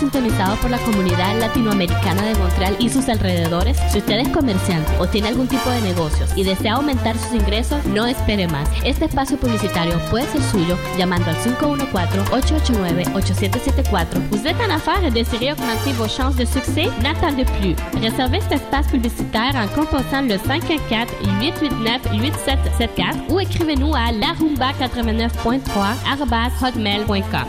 sintonizado por la comunidad latinoamericana de Montreal y sus alrededores. Si usted es comerciante o tiene algún tipo de negocios y desea aumentar sus ingresos, no espere más. Este espacio publicitario puede ser suyo llamando al 514-889-8774. Vous êtes en affaires et désirez augmenter vos chances de succès? N'attendez plus. Réservez cet espace publicitaire en composant le 514-889-8774 ou écrivez-nous à larumba89.3 hotmail.com.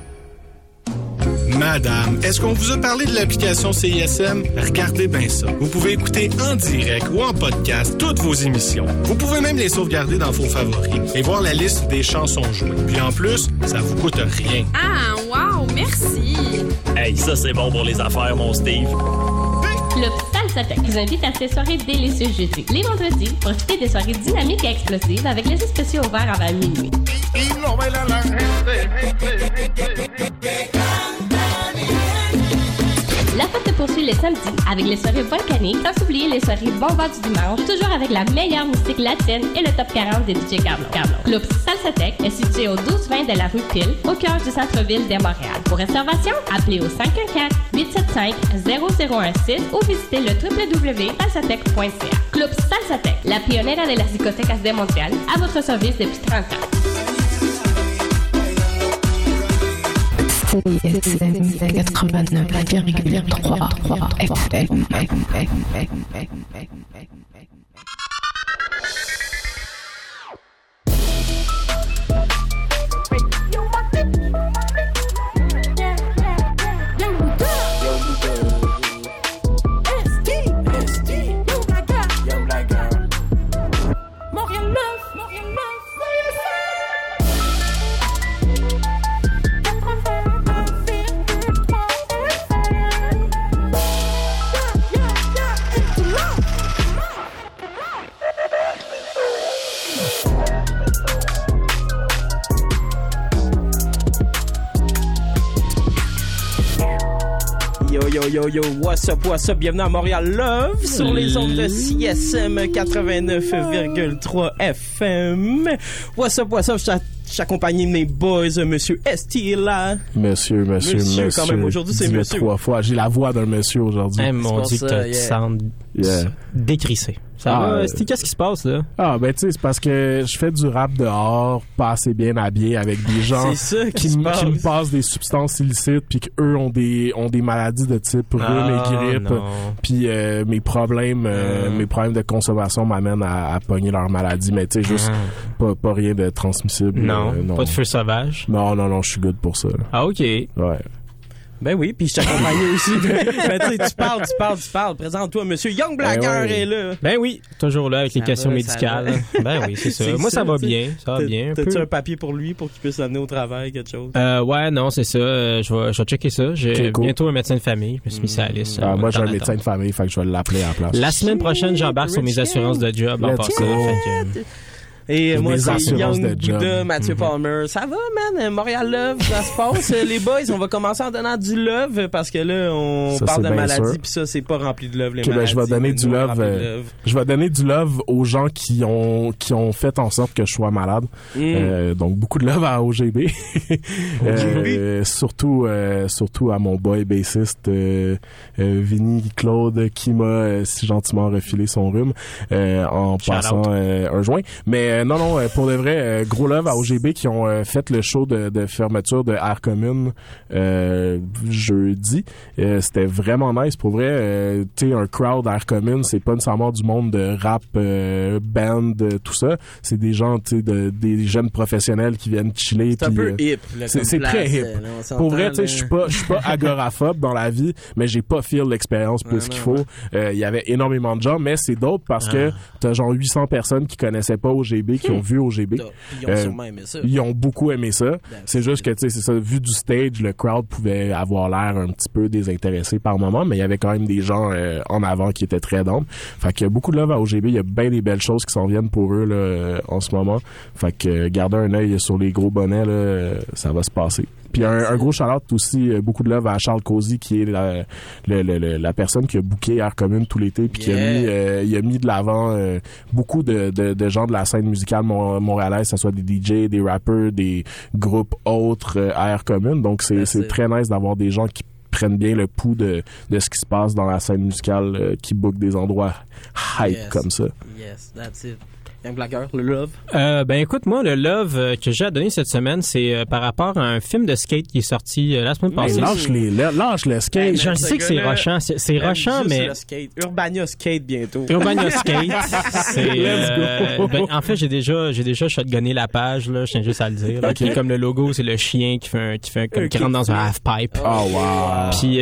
Madame, est-ce qu'on vous a parlé de l'application CISM? Regardez bien ça. Vous pouvez écouter en direct ou en podcast toutes vos émissions. Vous pouvez même les sauvegarder dans vos favoris et voir la liste des chansons jouées. Puis en plus, ça vous coûte rien. Ah, wow, merci. Hey, ça c'est bon pour les affaires, mon Steve. Club Salsatec vous invite à ses soirées délicieuses jeudi. Les vendredis, profitez des soirées dynamiques et explosives avec les spéciaux ouverts avant minuit. Les samedis avec les soirées volcaniques, sans oublier les soirées bombas du dimanche, toujours avec la meilleure musique latine et le top 40 des DJ. Carlo. Club Salsatec est situé au 1220 de la rue Pile, au cœur du centre-ville de Montréal. Pour réservation, appelez au 514-875-0016 ou visitez le www.salsatec.ca. Club Salsatec, la pionnière de las discotecas de Montréal, à votre service depuis 30 ans. CISM 89,3 FM. Yo yo what's up, what's up, bienvenue à Montréal Love sur les ondes de CSM 89,3 FM. What's up, what's up, je t'a- je suis accompagné de mes boys, euh, monsieur Esti est là. Monsieur, monsieur, Monsieur, monsieur. quand même, aujourd'hui, c'est monsieur. trois fois. J'ai la voix d'un monsieur aujourd'hui. Hey, mon dieu, ça, que yeah. tu sens Yeah. décrissé. Ça Ah, va, euh, qu'est-ce qui se passe, là? Ah, ben, tu sais, c'est parce que je fais du rap dehors, pas assez bien habillé, avec des gens qui me- qui me passe. passent des substances illicites, puis qu'eux ont des, ont des maladies de type rhume Ah, et grippe. non. Puis euh, mes problèmes euh, Ah. mes problèmes de consommation m'amènent à, à pogner leur maladie, mais tu sais, juste Ah. pas, pas rien de transmissible. non, euh, pas de feu sauvage? Non, non, non, je suis good pour ça. Ah, OK. Ouais. Ben oui, puis je t'accompagne aussi. ben tu sais, tu parles, tu parles, tu parles. Présente-toi, monsieur Young Blacker Ben est là. Ben oui, toujours là avec les questions va, médicales. Ben oui, c'est ça. Moi, ça, va bien. Ça va bien. un T'as-tu un papier pour lui pour qu'il puisse l'amener au travail, quelque chose? Euh, ouais, non, c'est ça. Euh, je vais, je vais checker ça. J'ai cool. bientôt un médecin de famille. Je me suis mis ça à la liste. Ah, Euh, moi, j'ai un médecin de famille, fait que je vais l'appeler à la place. La semaine prochaine, j'embarque sur mes assurances de job en passant. Et moi, c'est Young. Bouddha, Mathieu Mhm. Palmer. Ça va, man? Montréal Love, ça se passe. Euh, les boys, on va commencer en donnant du love parce que là, on Ça, parle de maladie puis ça, c'est pas rempli de love, les Ok, ben, je vais donner du love, euh, love. Je vais donner du love aux gens qui ont qui ont fait en sorte que je sois malade. Mm. Euh, donc beaucoup de love à OGB. Euh, surtout surtout à mon boy bassiste Vinny Claude qui m'a si gentiment refilé son rhume en Shout passant un joint. Mais euh, non non euh, pour de vrai euh, gros love à OGB qui ont fait le show de, de fermeture de Air Commune jeudi. C'était vraiment nice pour vrai. Tu sais un crowd Air Commune c'est pas nécessairement du monde de rap band tout ça. C'est des gens tu sais de, des jeunes professionnels qui viennent chiller. C'est un peu hip. c'est- très hip. là, pour vrai, tu sais, je suis pas, je suis pas agoraphobe dans la vie, mais j'ai pas feel l'expérience plus qu'il faut. Il y avait énormément de gens, mais c'est d'autres parce que t'as genre 800 personnes qui connaissaient pas OGB OGB qui ont vu OGB. Ils ont Euh, sûrement aimé ça. Ils ont beaucoup aimé ça. C'est That's juste que, tu sais, c'est ça, vu du stage, le crowd pouvait avoir l'air un petit peu désintéressé par moment, mais il y avait quand même des gens euh, en avant qui étaient très d'ombre. Fait que beaucoup de love à OGB, il y a bien des belles choses qui s'en viennent pour eux là, en ce moment. Fait que euh, gardez un œil sur les gros bonnets, là, ça va se passer. Puis un, un gros shout aussi, euh, beaucoup de love à Charles Cozy, qui est la, le- le- le- la personne qui a booké Air Commune tout l'été, puis qui a mis, euh, il a mis de l'avant euh, beaucoup de, de, de gens de la scène musicale mon- montréalaise, que ce soit des DJ, des rappers, des groupes autres euh, à Air Commune. Donc c'est très nice d'avoir des gens qui prennent bien le pouls de, de ce qui se passe dans la scène musicale, qui bookent des endroits hype Yes. comme ça. Yes, that's it. Young Blacker, le love? Euh, ben écoute, moi, le love euh, que j'ai à donner cette semaine, c'est euh, par rapport à un film de skate qui est sorti la semaine passée. lâche, les, lâche le skate. Je le sais que c'est rochant, c'est rochant, mais le skate. Urbania Skate bientôt. Urbania Skate, Let's go. ben, en fait j'ai déjà j'ai déjà shotgunné la page là, je tiens juste à le dire. Ok. Puis comme le logo c'est le chien qui fait un, qui fait un- comme qui rentre dans un half pipe. Oh wow. Puis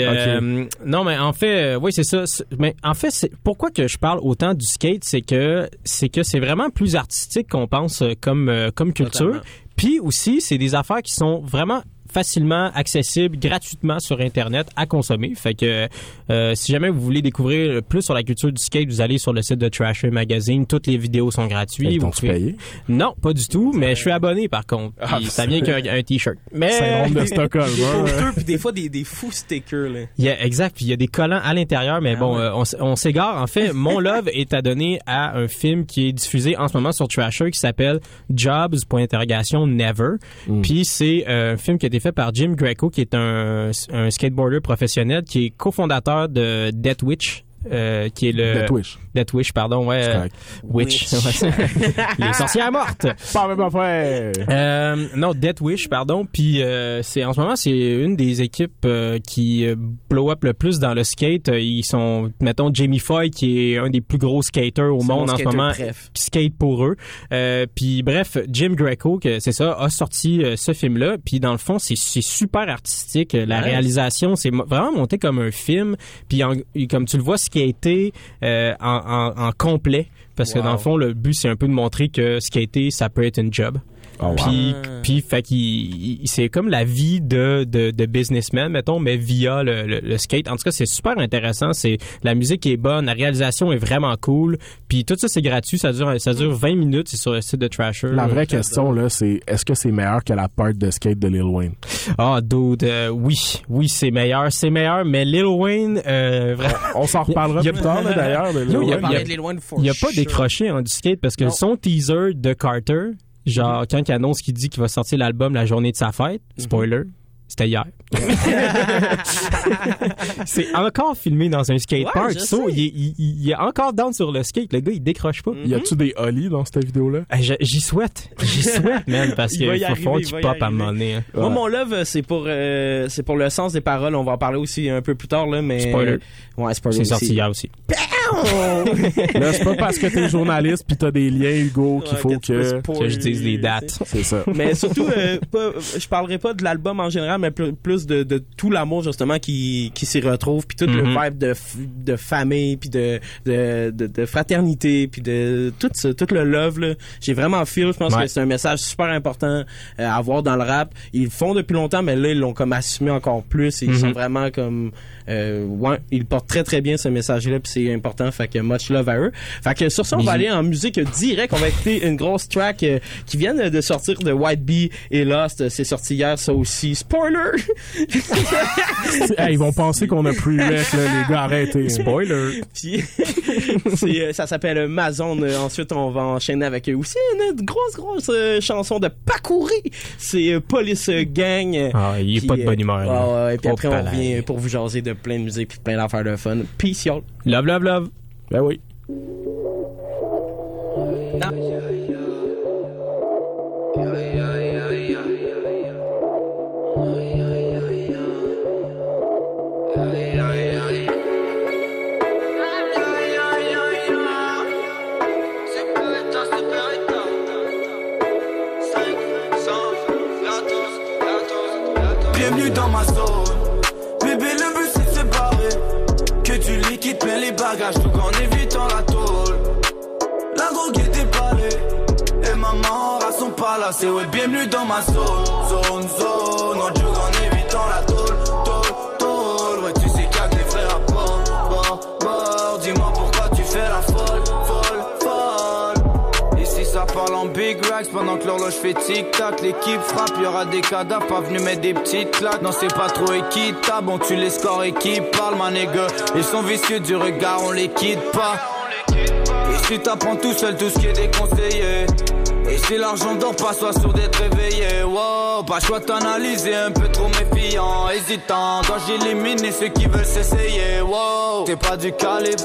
non mais en fait oui c'est ça mais en fait c'est pourquoi que je parle autant du skate c'est que c'est que c'est vraiment plus artistique qu'on pense euh, comme euh, comme culture. Totalement. Puis aussi c'est des affaires qui sont vraiment facilement accessibles gratuitement sur internet à consommer fait que euh, si jamais vous voulez découvrir plus sur la culture du skate vous allez sur le site de Trasher Magazine toutes les vidéos sont gratuites Vous pouvez- payé? non pas du tout mais je suis abonné par contre Ah, Puis ça vient qu'un un t-shirt mais Syndrome de Stockholm. Des hein. puis des fois des, des fous stickers. Là. Il y a, exact, puis il y a des collants à l'intérieur, mais Ah bon, ouais. euh, on, s'égare. En fait, mon love est à donner à un film qui est diffusé en ce moment sur Trasher qui s'appelle Jobs point interrogation Never. Mm. Puis c'est euh, un film qui a été fait par Jim Greco, qui est un, skateboarder professionnel, qui est cofondateur de Death Witch. Euh, qui est le De Twitch. Death Wish pardon ouais C'est euh, correct. Witch, Witch. les sorcières mortes Pas même euh, non, Death Wish, pardon. Puis euh, c'est en ce moment c'est une des équipes euh, qui euh, blow up le plus dans le skate. Ils sont, mettons, Jamie Foy qui est un des plus gros skaters au monde mon en ce moment. préf. qui skate pour eux. Euh, puis bref, Jim Greco, que c'est ça, a sorti euh, ce film-là. Puis dans le fond, c'est c'est super artistique. La réalisation, c'est vraiment monté comme un film. Puis en- comme tu le vois, skater euh, en, en, en complet. Parce que dans le fond, le but, c'est un peu de montrer que skater, ça peut être une job. Oh, wow. Puis, puis fait qu'il il- c'est comme la vie de, de, de businessman, mettons, mais via le, le, le skate. En tout cas, c'est super intéressant. C'est la musique est bonne, la réalisation est vraiment cool. Puis tout ça, c'est gratuit. Ça dure ça dure 20 minutes. C'est sur le site de Trasher. La vraie question, là, c'est est-ce que c'est meilleur que la part de skate de Lil Wayne? Ah, dude, euh, oui, oui, c'est meilleur, c'est meilleur. Mais Lil Wayne, euh, vraiment, On s'en reparlera plus tard, là, d'ailleurs. de Lil Yo, y a- y a- il pas décroché en du skate parce que Non. son teaser de Carter, genre quand il annonce qu'il dit qu'il va sortir l'album la journée de sa fête, spoiler, c'était hier. c'est encore filmé dans un skate Ouais, So, il, est- il- il est encore down sur le skate. Le gars, il décroche pas. Y a-tu des ollies dans cette vidéo-là? Je- J'y souhaite. J'y souhaite, man, parce qu'il faut va y pop à un arriver. moment donné. hein. Moi, Ouais. mon love, c'est pour, euh, c'est pour le sens des paroles. On va en parler aussi un peu plus tard, là, mais. Spoiler. Ouais, spoiler. C'est sorti hier aussi. Là, c'est pas parce que t'es journaliste pis t'as des liens, Hugo, qu'il Ouais, faut que... Que je dise les dates. C'est ça. mais surtout, euh, pas, je parlerai pas de l'album en général, mais plus, de, de tout l'amour justement qui, qui s'y retrouve, puis tout le Mhm. vibe de, de famille, puis de, de, de, de fraternité, puis de tout ce, tout le love là. J'ai vraiment feel. Je pense Ouais. que c'est un message super important euh, à avoir dans le rap. Ils le font depuis longtemps, mais là ils l'ont comme assumé encore plus. Et Ils Mhm. sont vraiment comme euh, ouais, ils portent très très bien ce message-là, puis c'est important. Fait que much love à eux. Fait que sur ça, on va aller en musique direct. On va écouter une grosse track euh, qui vient de sortir de White Bee et Lost. C'est sorti hier, ça aussi. Spoiler! Hey, ils vont penser qu'on a pre-rec, là, les gars, arrêtez. Spoiler. Puis euh, ça s'appelle Mazone. Euh, Ensuite, on va enchaîner avec euh, aussi une grosse grosse euh, chanson de Pacouri. C'est euh, Police Gang. Ah, il est pas de bonne humeur. là. ouais, ouais, puis Oh, après, on revient pour vous jaser de plein de musique puis plein d'affaires de fun. Peace, y'all. Love, love, love. Ben oui. Et ouais, bienvenue dans ma zone. Zone, zone. On joue en évitant la tôle. Tôle, tôle. Ouais, tu sais que les frères à bord. Bord, bord. Dis-moi pourquoi tu fais la folle. Folle, folle. Ici ça parle en big racks pendant que l'horloge fait tic-tac. L'équipe frappe, y'aura des cadavres, pas venu mettre des petites claques. Non, c'est pas trop équitable. Bon, tu les scores et qui parle, ma. Ils sont vicieux du regard, on les quitte pas. Ici t'apprends tout seul tout ce qui est déconseillé. Et si l'argent dort pas, sois sûr d'être réveillé. Wow, pas choix d'analyser, un peu trop méfiant, hésitant. Quand j'élimine ceux qui veulent s'essayer. Wow, t'es pas du calibre.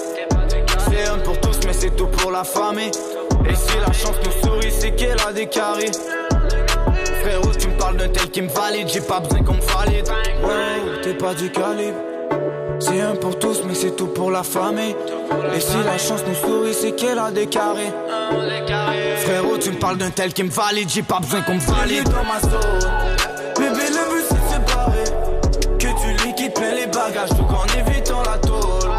C'est un pour tous, mais c'est tout pour la famille. Et si la chance nous sourit, c'est qu'elle a des carrés. Frérot, tu me parles d'un tel qui me valide, j'ai pas besoin qu'on me valide. Wow, t'es pas du calibre. C'est un pour tous, mais c'est tout pour la famille. Et si la chance nous sourit, c'est qu'elle a des carrés. Frérot, tu me parles d'un tel qui me valide, j'ai pas besoin qu'on me valide. dans ma zone. Bébé, le but c'est séparer. Que tu liquides plein les bagages, tout en évitant la tôle.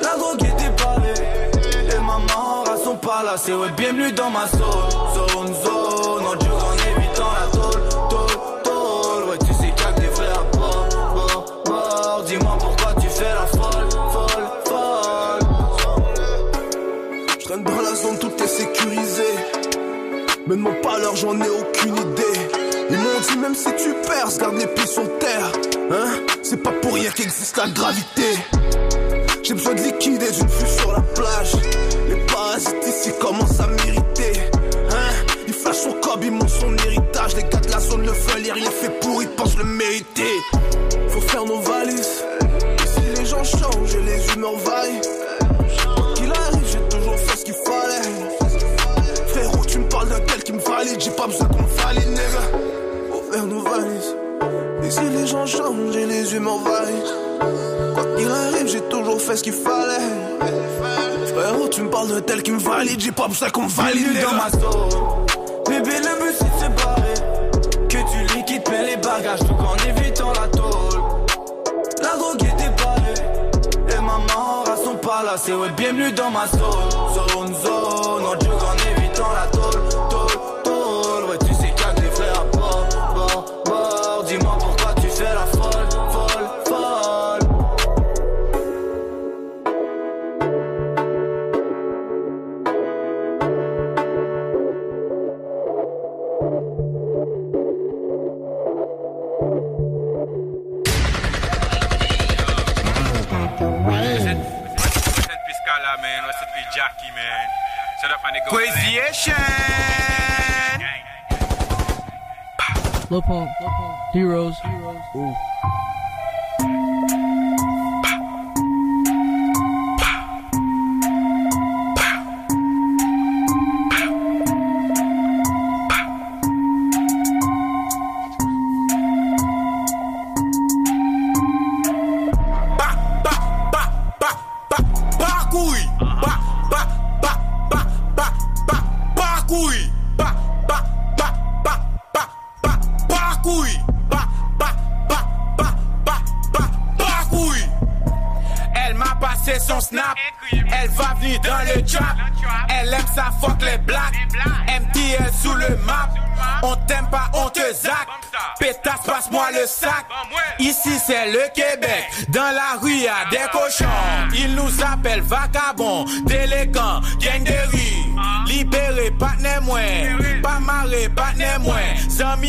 La drogue est déballée. Et maman à son palace. Ouais, bienvenue dans ma zone. Me demande pas l'heure, j'en ai aucune idée. Ils m'ont dit, même si tu perds, garde les pieds sur terre. Hein? C'est pas pour rien qu'existe la gravité. J'ai besoin de liquider d'une vue sur la plage. Les parasites ici commencent à m'irriter. Hein? Il flash son cob, il monte son héritage. Les gars de la zone le veulent il est fait pour, ils pensent le mériter. Faut faire nos valises. Pas besoin qu'on me valide, nigga. Faut faire nos valises. Et si les gens changent et les humeurs vaillent. Quoi qu'il arrive, j'ai toujours fait ce qu'il fallait. Frérot, tu me parles d'un tel qui me valide, j'ai pas besoin qu'on me valide, Bienvenue dans ma zone. Bébé, le but c'est de se séparer. Que tu liquides plein les bagages, tout en évitant la tôle. La drogue est déballée. Et maman à son palace. Et ouais, bienvenue dans ma zone. heroes, heroes.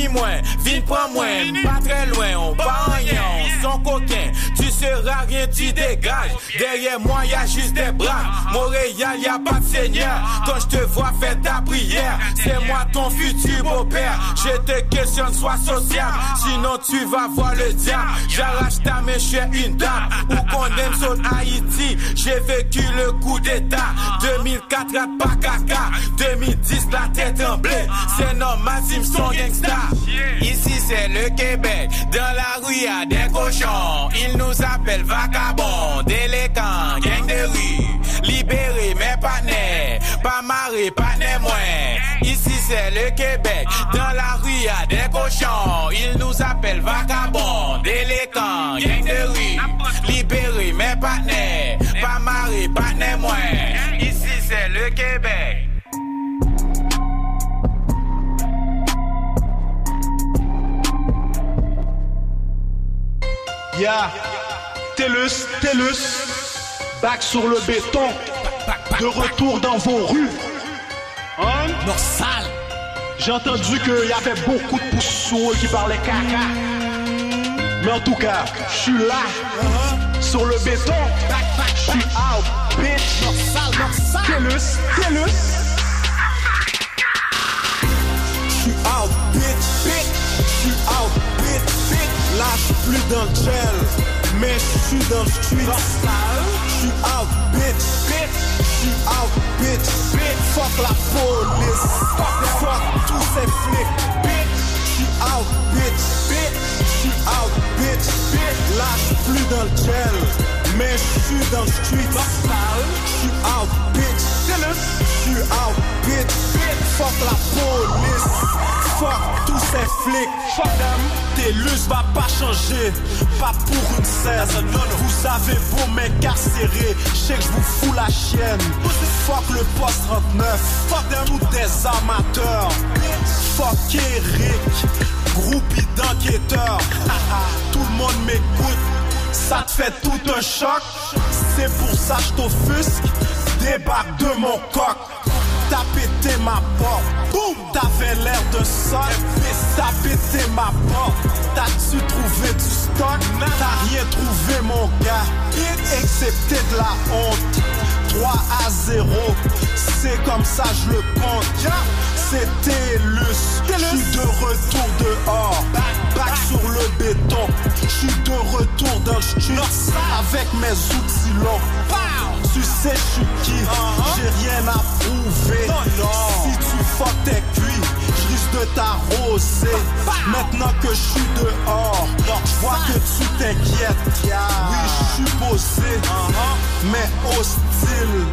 Zami moins, prends moins, pas très loin, on pas rien, on sont coquins. Rien, tu dégages. Derrière moi y a juste des bras. Montréal y a pas de seigneur. Quand je te vois, fais ta prière. C'est moi ton futur beau-père. Je te questionne, sois social. Sinon tu vas voir le diable. J'arrache ta main, je une dame. Ou qu'on aime Haïti. J'ai vécu le coup d'état. 2004, rap pas caca. 2010, la tête en. C'est normal, si sont gangsta. Ici c'est le Québec. Dans la rue y a des cochons. Ils nous appellent Vagabond, déléguant, gang de rue, libéré, mais pas né, pas marré, pas né moins. Ici c'est le Québec, dans la rue y des cochons, ils nous appellent vagabond, déléguant, gang de rue, libéré, mais pas né, pas marré, pas né moins. Ici c'est le Québec. TELUS, TELUS, back sur le béton, de retour dans vos rues. Hein? sale. J'ai entendu qu'il y avait beaucoup de poussous qui parlaient caca. Mais en tout cas, je suis là, sur le béton. Je suis out, bitch. TELUS, TELUS. J'suis out, bitch, bitch. J'suis out, bitch, bitch. Là, j'suis plus dans le gel, mais j'suis dans le street. J'suis out, bitch. J'suis out, bitch. Fuck la police, fuck tous ces flics, bitch. J'suis out, bitch. J'suis out, bitch. Là, j'suis plus dans le gel, mais j'suis dans le street. J'suis out, bitch. J'suis out, bitch. Fuck la police, fuck tous ces flics. Fuck them. TELUS va pas changer, pas pour une scène. Vous avez beau m'incarcérer, je sais que je vous fous la chienne. Fuck le poste 39, fuck them ou des amateurs. Fuck Eric, groupie d'enquêteurs. Tout le monde m'écoute, ça te fait tout un choc. C'est pour ça que je t'offusque, débarque de mon coq. T'as pété ma porte, boum, t'avais l'air de ça. T'as pété ma porte, t'as-tu trouvé du stock? T'as rien trouvé, mon gars, excepté de la honte. 3 à 0, c'est comme ça je le compte. C'était Luce, je suis de retour dehors, back sur le béton. Je suis de retour dans le street avec mes outils longs. Tu sais je suis qui, j'ai rien à prouver. Si tu fuck tes cuits, je risque de t'arroser. Maintenant que je suis dehors, je vois que tu t'inquiètes. Oui, je suis posé, mais hostile.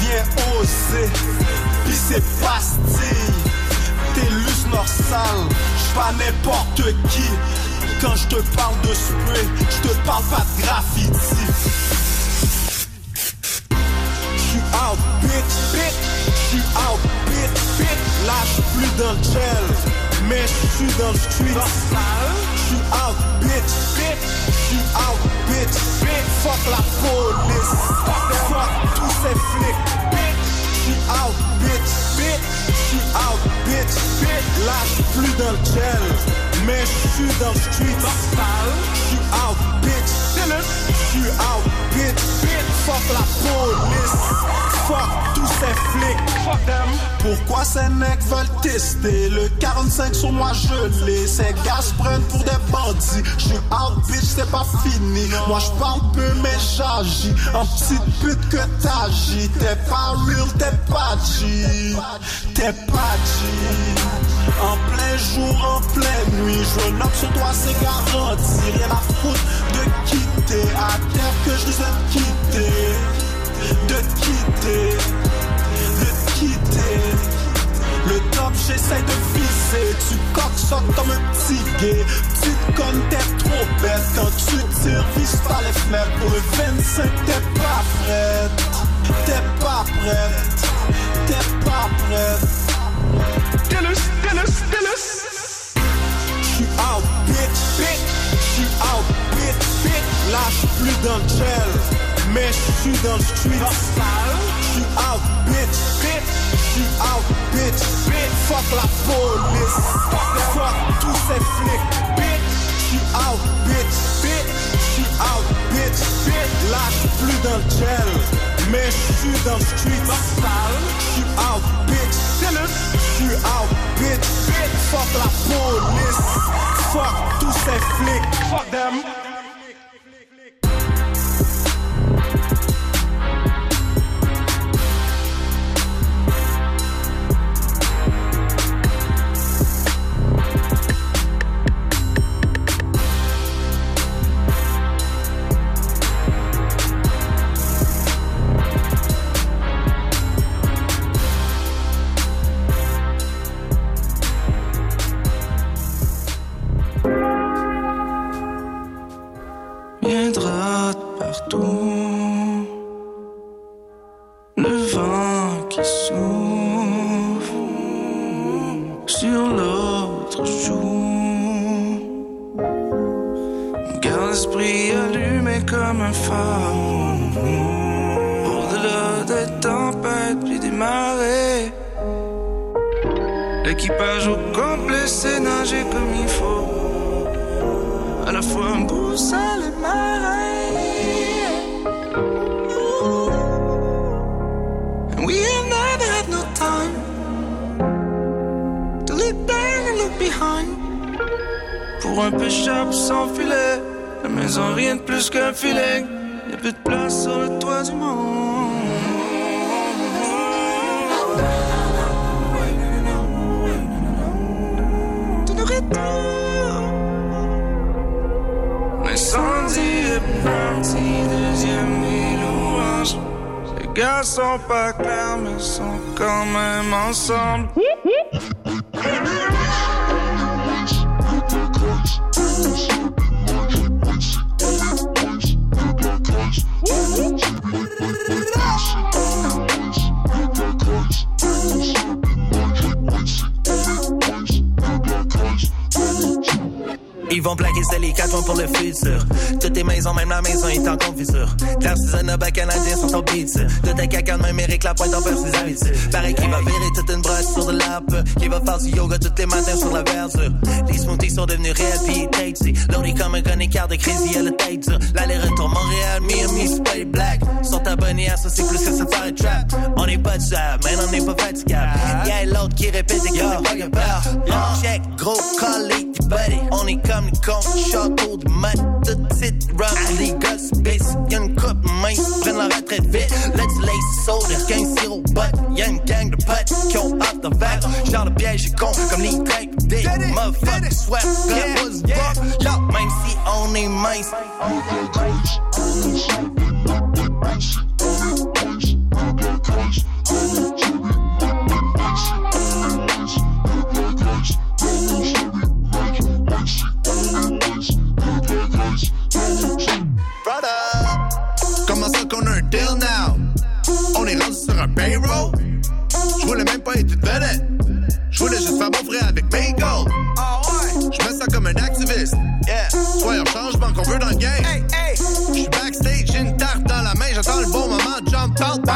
Viens oser, pis c'est pastille. T'es lus sale, j'suis pas n'importe qui. Quand je te parle de spray, je te parle pas de graffiti. J'suis out, bitch, bitch. J'suis out, bitch, bitch. Là, j'suis plus dans le gel, mais j'suis dans le street. J'suis out, bitch, bitch. J'suis out, bitch, bitch. Fuck la police, fuck tous ces flics, bitch. J'suis out, bitch, bitch. Out, bitch, bitch. Là, j'suis plus dans le gel, mais j'suis dans le street. J'suis out, bitch. J'suis out, bitch, bitch. Fuck la police, fuck tous ces flics. Fuck them. Pourquoi ces mecs veulent tester Le 45 sur moi l'ai. Ces gars se prennent pour des bandits. Je suis out bitch c'est pas fini. Moi je parle peu mais j'agis. En petite pute que t'agis. T'es pas real t'es pas G. T'es pas G En plein jour, en pleine nuit Je knock sur toi c'est garanti Rien à foutre de quitter À terre que je risque de quitter De quitter de quitter. Le top, j'essaie de viser. Tu coques comme un petit gay. Petite conne, t'es trop bête. Quand tu tires, vise pas les fenêtres. Pour le 25, t'es pas prête. T'es pas prête. T'es pas prête. TELUS, TELUS, TELUS. J'suis out, bitch, bitch. J'suis out, bitch, bitch. Là, j'suis plus dans gel, mais j'suis dans le street. J'suis out, bitch, bitch. J'suis out, bitch, bitch. Fuck la police, fuck tous ces flics, bitch. J'suis out, bitch, bitch. J'suis out, bitch, bitch. Là, j'suis plus dans le gel, mais j'suis dans le street. J'suis out, bitch, J'suis out, bitch. Fuck la police, fuck tous ces flics, fuck them. Gars sont pas clairs, mais sont quand même ensemble. vont plaquer c'est les quatre pour le futur. Toutes tes maisons, même la maison est en confisure. L'artisanat bas canadien sont au beat. Tout est caca de même Eric Lapointe en perd ses habitudes. Pareil qu'il va virer toute une brosse sur de l'arbre. Qui va faire du yoga tous les matins sur la verdure. Les smoothies sont devenus réels pis tasty. Loadé comme un gun écart de crazy à la tête dure. L'aller-retour Montréal, Miami, Spray Black. Sont abonnés à ça, c'est plus que ça faire un trap. On est pas de ça, mais on n'est pas fatigable. Y'a l'autre qui répète et qui n'est pas. On check, gros, collé, buddy. On est comme le con, château de mat, tout petite run, les gosses baissent. Y'a une coupe mince, prennent la retraite vite. Let's lay soda, 15 sirop butt. Y'a une gang de potes qui ont off the vague. Genre de piège est con, comme les grecs des motherfuckers swap, gun was rock. Yo, même si on est mince. Brother, payroll? Je voulais même pas être une vedette. Je voulais juste faire mon frère avec mes goals. Je me sens comme un activiste. Yeah. Soyons changement qu'on veut dans le game.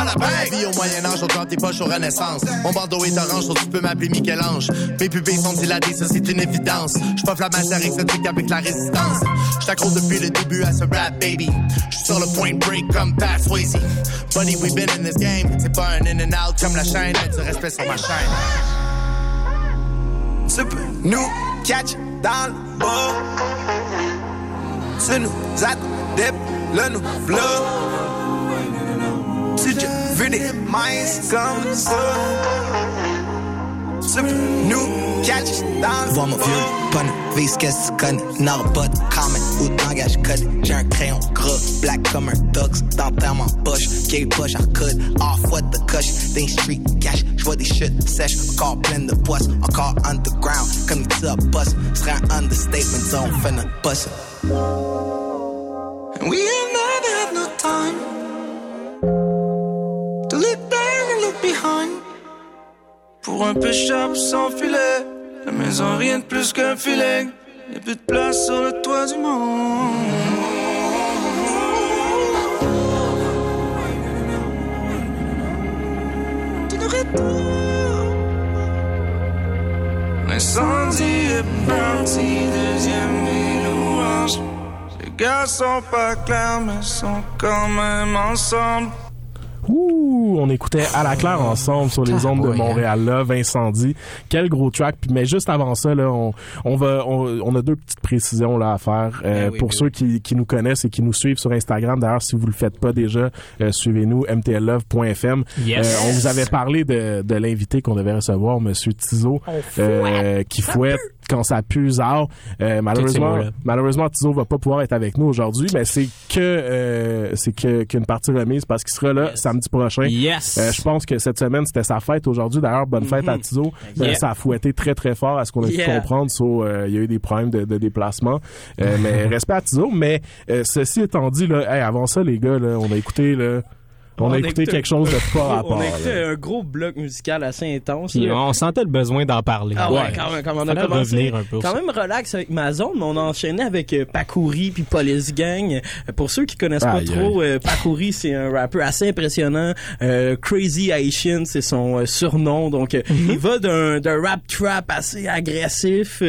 La vie au Moyen-Âge, on tente tes poches aux Renaissance. Mon bandeau est orange, so tu peux m'appeler Michel-Ange. Mes pupilles sont dilatées, ça c'est une évidence. Je pas la matière exotique avec la résistance. Je t'accroche depuis le début à ce rap, baby. Je suis sur le point break comme Pat Swayze. Bunny, we've been in this game. C'est pas un in and out comme la chaîne. Mets du respect sur ma chaîne. Tu peux nous catch dans le bas. Tu nous dip le nous flow. Tu déjà vu des minces comme ça. Tu peux nous catch dans le Vois mon vieux pun, vise qu'est-ce que tu connais? N'aura pas de comment ou d'engage code. J'ai un crayon gras, black comme un tux, dentaire en poche, gay push en coude, off what the cush, des street cash. J'vois des shit sèches, encore plein de poisses, encore underground, comme tu à boss. Serait un understatement, ça on fait notre boss. And we have never had no time Pour un pêcheur sans filet, la maison rien de plus qu'un filet. Y'a plus de place sur le toit du monde. De nourriture. L'incendie est parti, deuxième mille louanges. Les gars sont pas clairs, mais sont quand même ensemble. Ouh, on écoutait à la claire ensemble sur les ondes de Montréal là, Incendie. Quel gros track. Mais juste avant ça là, on, on va on, on a deux petites précisions là à faire euh, Ben oui, pour ben ceux qui, qui nous connaissent et qui nous suivent sur Instagram. D'ailleurs, si vous le faites pas déjà, euh, suivez-nous mtllove.fm. Yes. Euh, on vous avait parlé de, de l'invité qu'on devait recevoir, Monsieur Tizo, euh, qui fouette quand ça pue zard. Euh, malheureusement, malheureusement, Tizo va pas pouvoir être avec nous aujourd'hui, mais c'est que euh, c'est que qu'une partie remise parce qu'il sera là samedi prochain. Yes. Euh, je pense que cette semaine c'était sa fête aujourd'hui. D'ailleurs, bonne fête à Tizo. Euh, Yeah. ça a fouetté très très fort à ce qu'on a pu comprendre. So, il y a eu des problèmes de, de déplacement, mais respect à Tizo. Mais ceci étant dit, là, hey, avant ça les gars, là, on a écouté là. On, a écouté quelque chose de pas rapport. On a écouté là. un gros bloc musical assez intense. Puis on sentait le besoin d'en parler. Ah ouais, quand même, quand on a commencé un peu quand même relax avec ma zone, mais on a enchaîné avec euh, Pakouri puis Police Gang. Euh, Pour ceux qui connaissent pas trop, euh, Pakouri c'est un rappeur assez impressionnant. Euh, Crazy Haitian c'est son euh, surnom, donc Mhm. il va d'un rap trap assez agressif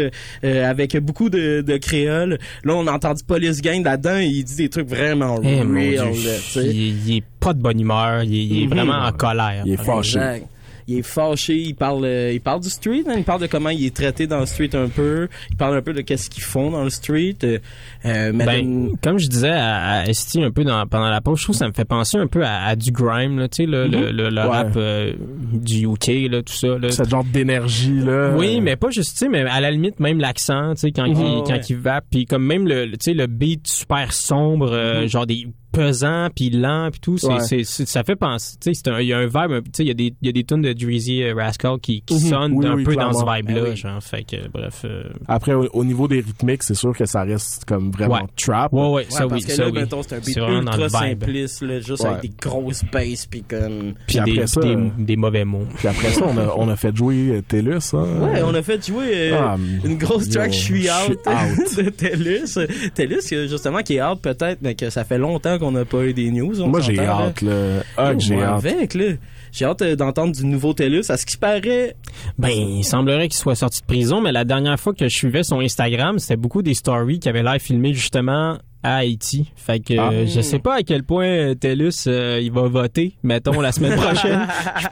avec beaucoup de, de créoles. Là on a entendu Police Gang là-dedans, il dit des trucs vraiment Eh, mon Dieu, real. là, il, il est pas de bonne humeur, il, est- il est Mhm. vraiment en colère. Exact. Il est fâché, il parle, euh, il parle du street, hein, il parle de comment il est traité dans le street un peu, il parle un peu de qu'est-ce qu'ils font dans le street. euh, euh, Ben, comme je disais à, à Esti un peu dans, pendant la pause, je trouve que ça me fait penser un peu à, à du grime, là, tu sais, le, le, Mhm. le- le Ouais. rap euh, du UK, là, tout ça. Là. Cette genre d'énergie là. Oui, mais pas juste, tu sais, mais à la limite, même l'accent, tu sais, quand, il, Ouais. quand il va, puis comme même le, le- tu sais, le beat super sombre, genre des pesants puis lent puis tout c'est Ouais. c'est c'est- ça fait penser tu sais c'est un- il y a un vibe un- tu sais il y a des il y a des tunes de Dreezy euh, Rascal qui, qui Mhm. sonnent Oui, un oui, peu dans ce clairement. vibe là Ben oui. genre fait que bref euh, Après, au, au niveau des rythmiques, c'est sûr que ça reste comme vraiment Ouais. trap. Ouais, ouais, Ouais, ça parce oui, que ça là, oui. mettons, c'est un beat C'est ultra simpliste, là, juste Ouais. avec des grosses basses puis comme... puis Puis des, après ça, des, euh, des mauvais mots Puis après ça, on a, on a fait jouer euh, TELUS. Hein? Ouais, on a fait jouer euh, Ah, une grosse track Je suis out, de TELUS. TELUS, euh, justement, qui est out peut-être, mais que ça fait longtemps qu'on n'a pas eu des news. on Moi, j'ai hâte, là. Ah, j'ai hâte. Avec, là. J'ai hâte euh, d'entendre du nouveau TELUS. À ce qui paraît, Ben, il semblerait qu'il soit sorti de prison, mais la dernière fois que je suivais son Instagram, c'était beaucoup des stories qui avaient l'air filmées justement à Haïti. Fait que Ah. euh, je sais pas à quel point euh, TELUS euh, il va voter, mettons la semaine prochaine.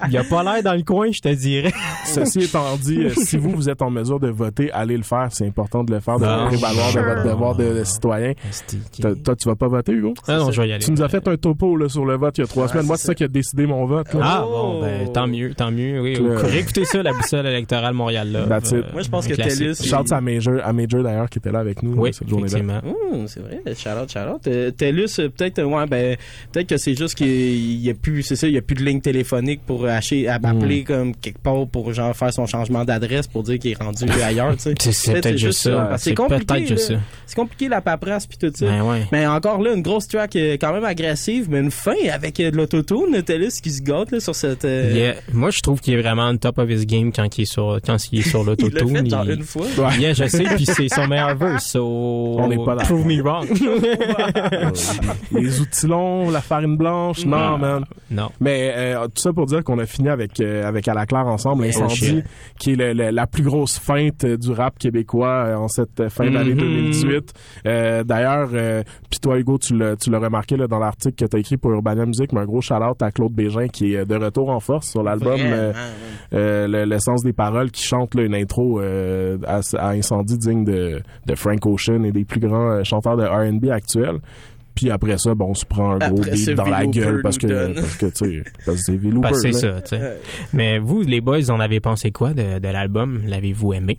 il a pas l'air dans le coin, je te dirais. Ceci étant dit, euh, si vous, vous êtes en mesure de voter, allez le faire. C'est important de le faire, de prévaloir de Sure. votre devoir de, de citoyen. Toi, toi, tu vas pas voter, Hugo? Ah non, je vais y aller. Tu nous as fait un topo là, sur le vote il y a trois semaines. Moi, c'est ça qui a décidé mon vote. là. Ah bon, ben tant mieux, tant mieux. Oui, Le- réécoutez ça, la boussole électorale Montréal là. That's it. Moi, je pense que TELUS, Shout à Major, à Major d'ailleurs qui était là avec nous Oui, cette journée-là. effectivement. Hum, c'est vrai, shout-out, shout-out. TELUS, peut-être, euh, ouais, ben, peut-être que c'est juste qu'il y a plus, c'est ça, il y a plus de ligne téléphonique pour acheter, à appeler comme quelque part pour genre faire son changement d'adresse pour dire qu'il est rendu ailleurs, tu sais. C'est- peut-être juste ça. C'est compliqué, là. C'est compliqué la paperasse puis tout ça. Ben ouais. Mais encore là, une grosse track euh, quand même agressive, mais une fin avec euh, de l'autotune, TELUS qui se gâte là sur cette. euh, Yeah. Moi, je trouve qu'il est vraiment on top of his game quand il est sur, quand il est sur Il l'a l'autotune. fait genre une fois. Yeah, je sais, puis c'est son meilleur verse, so... On n'est pas Prove me wrong. Les outils longs, la farine blanche, non, man. Non. Mais euh, tout ça pour dire qu'on a fini avec euh, avec à la claire ensemble l'incendie, qui est le- le- la plus grosse feinte euh, du rap québécois euh, en cette fin d'année Mhm. 2018. Euh, D'ailleurs, puis toi Hugo, tu l'as tu l'as remarqué là, dans l'article que tu as écrit pour Urbania Music, mais un gros shout-out à Claude Bégin qui est de retour en force sur l'album le, le sens des paroles, qui chante là, une intro à, à incendie digne de, de Frank Ocean et des plus grands chanteurs de R&B actuels. Puis après ça, bon, on se prend un gros Après beat dans la gueule parce que, parce que, tu sais, parce que c'est Vélo Ben, Bird, c'est ça, tu sais. Mais vous, les boys, en avez pensé quoi de, de l'album? L'avez-vous aimé?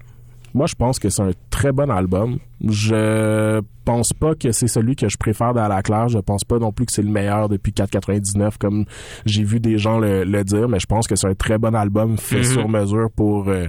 Moi, je pense que c'est un très bon album. Je pense pas que c'est celui que je préfère dans la claire. Je pense pas non plus que c'est le meilleur depuis 4,99 comme j'ai vu des gens le, le dire, mais je pense que c'est un très bon album fait Mhm. sur mesure pour euh,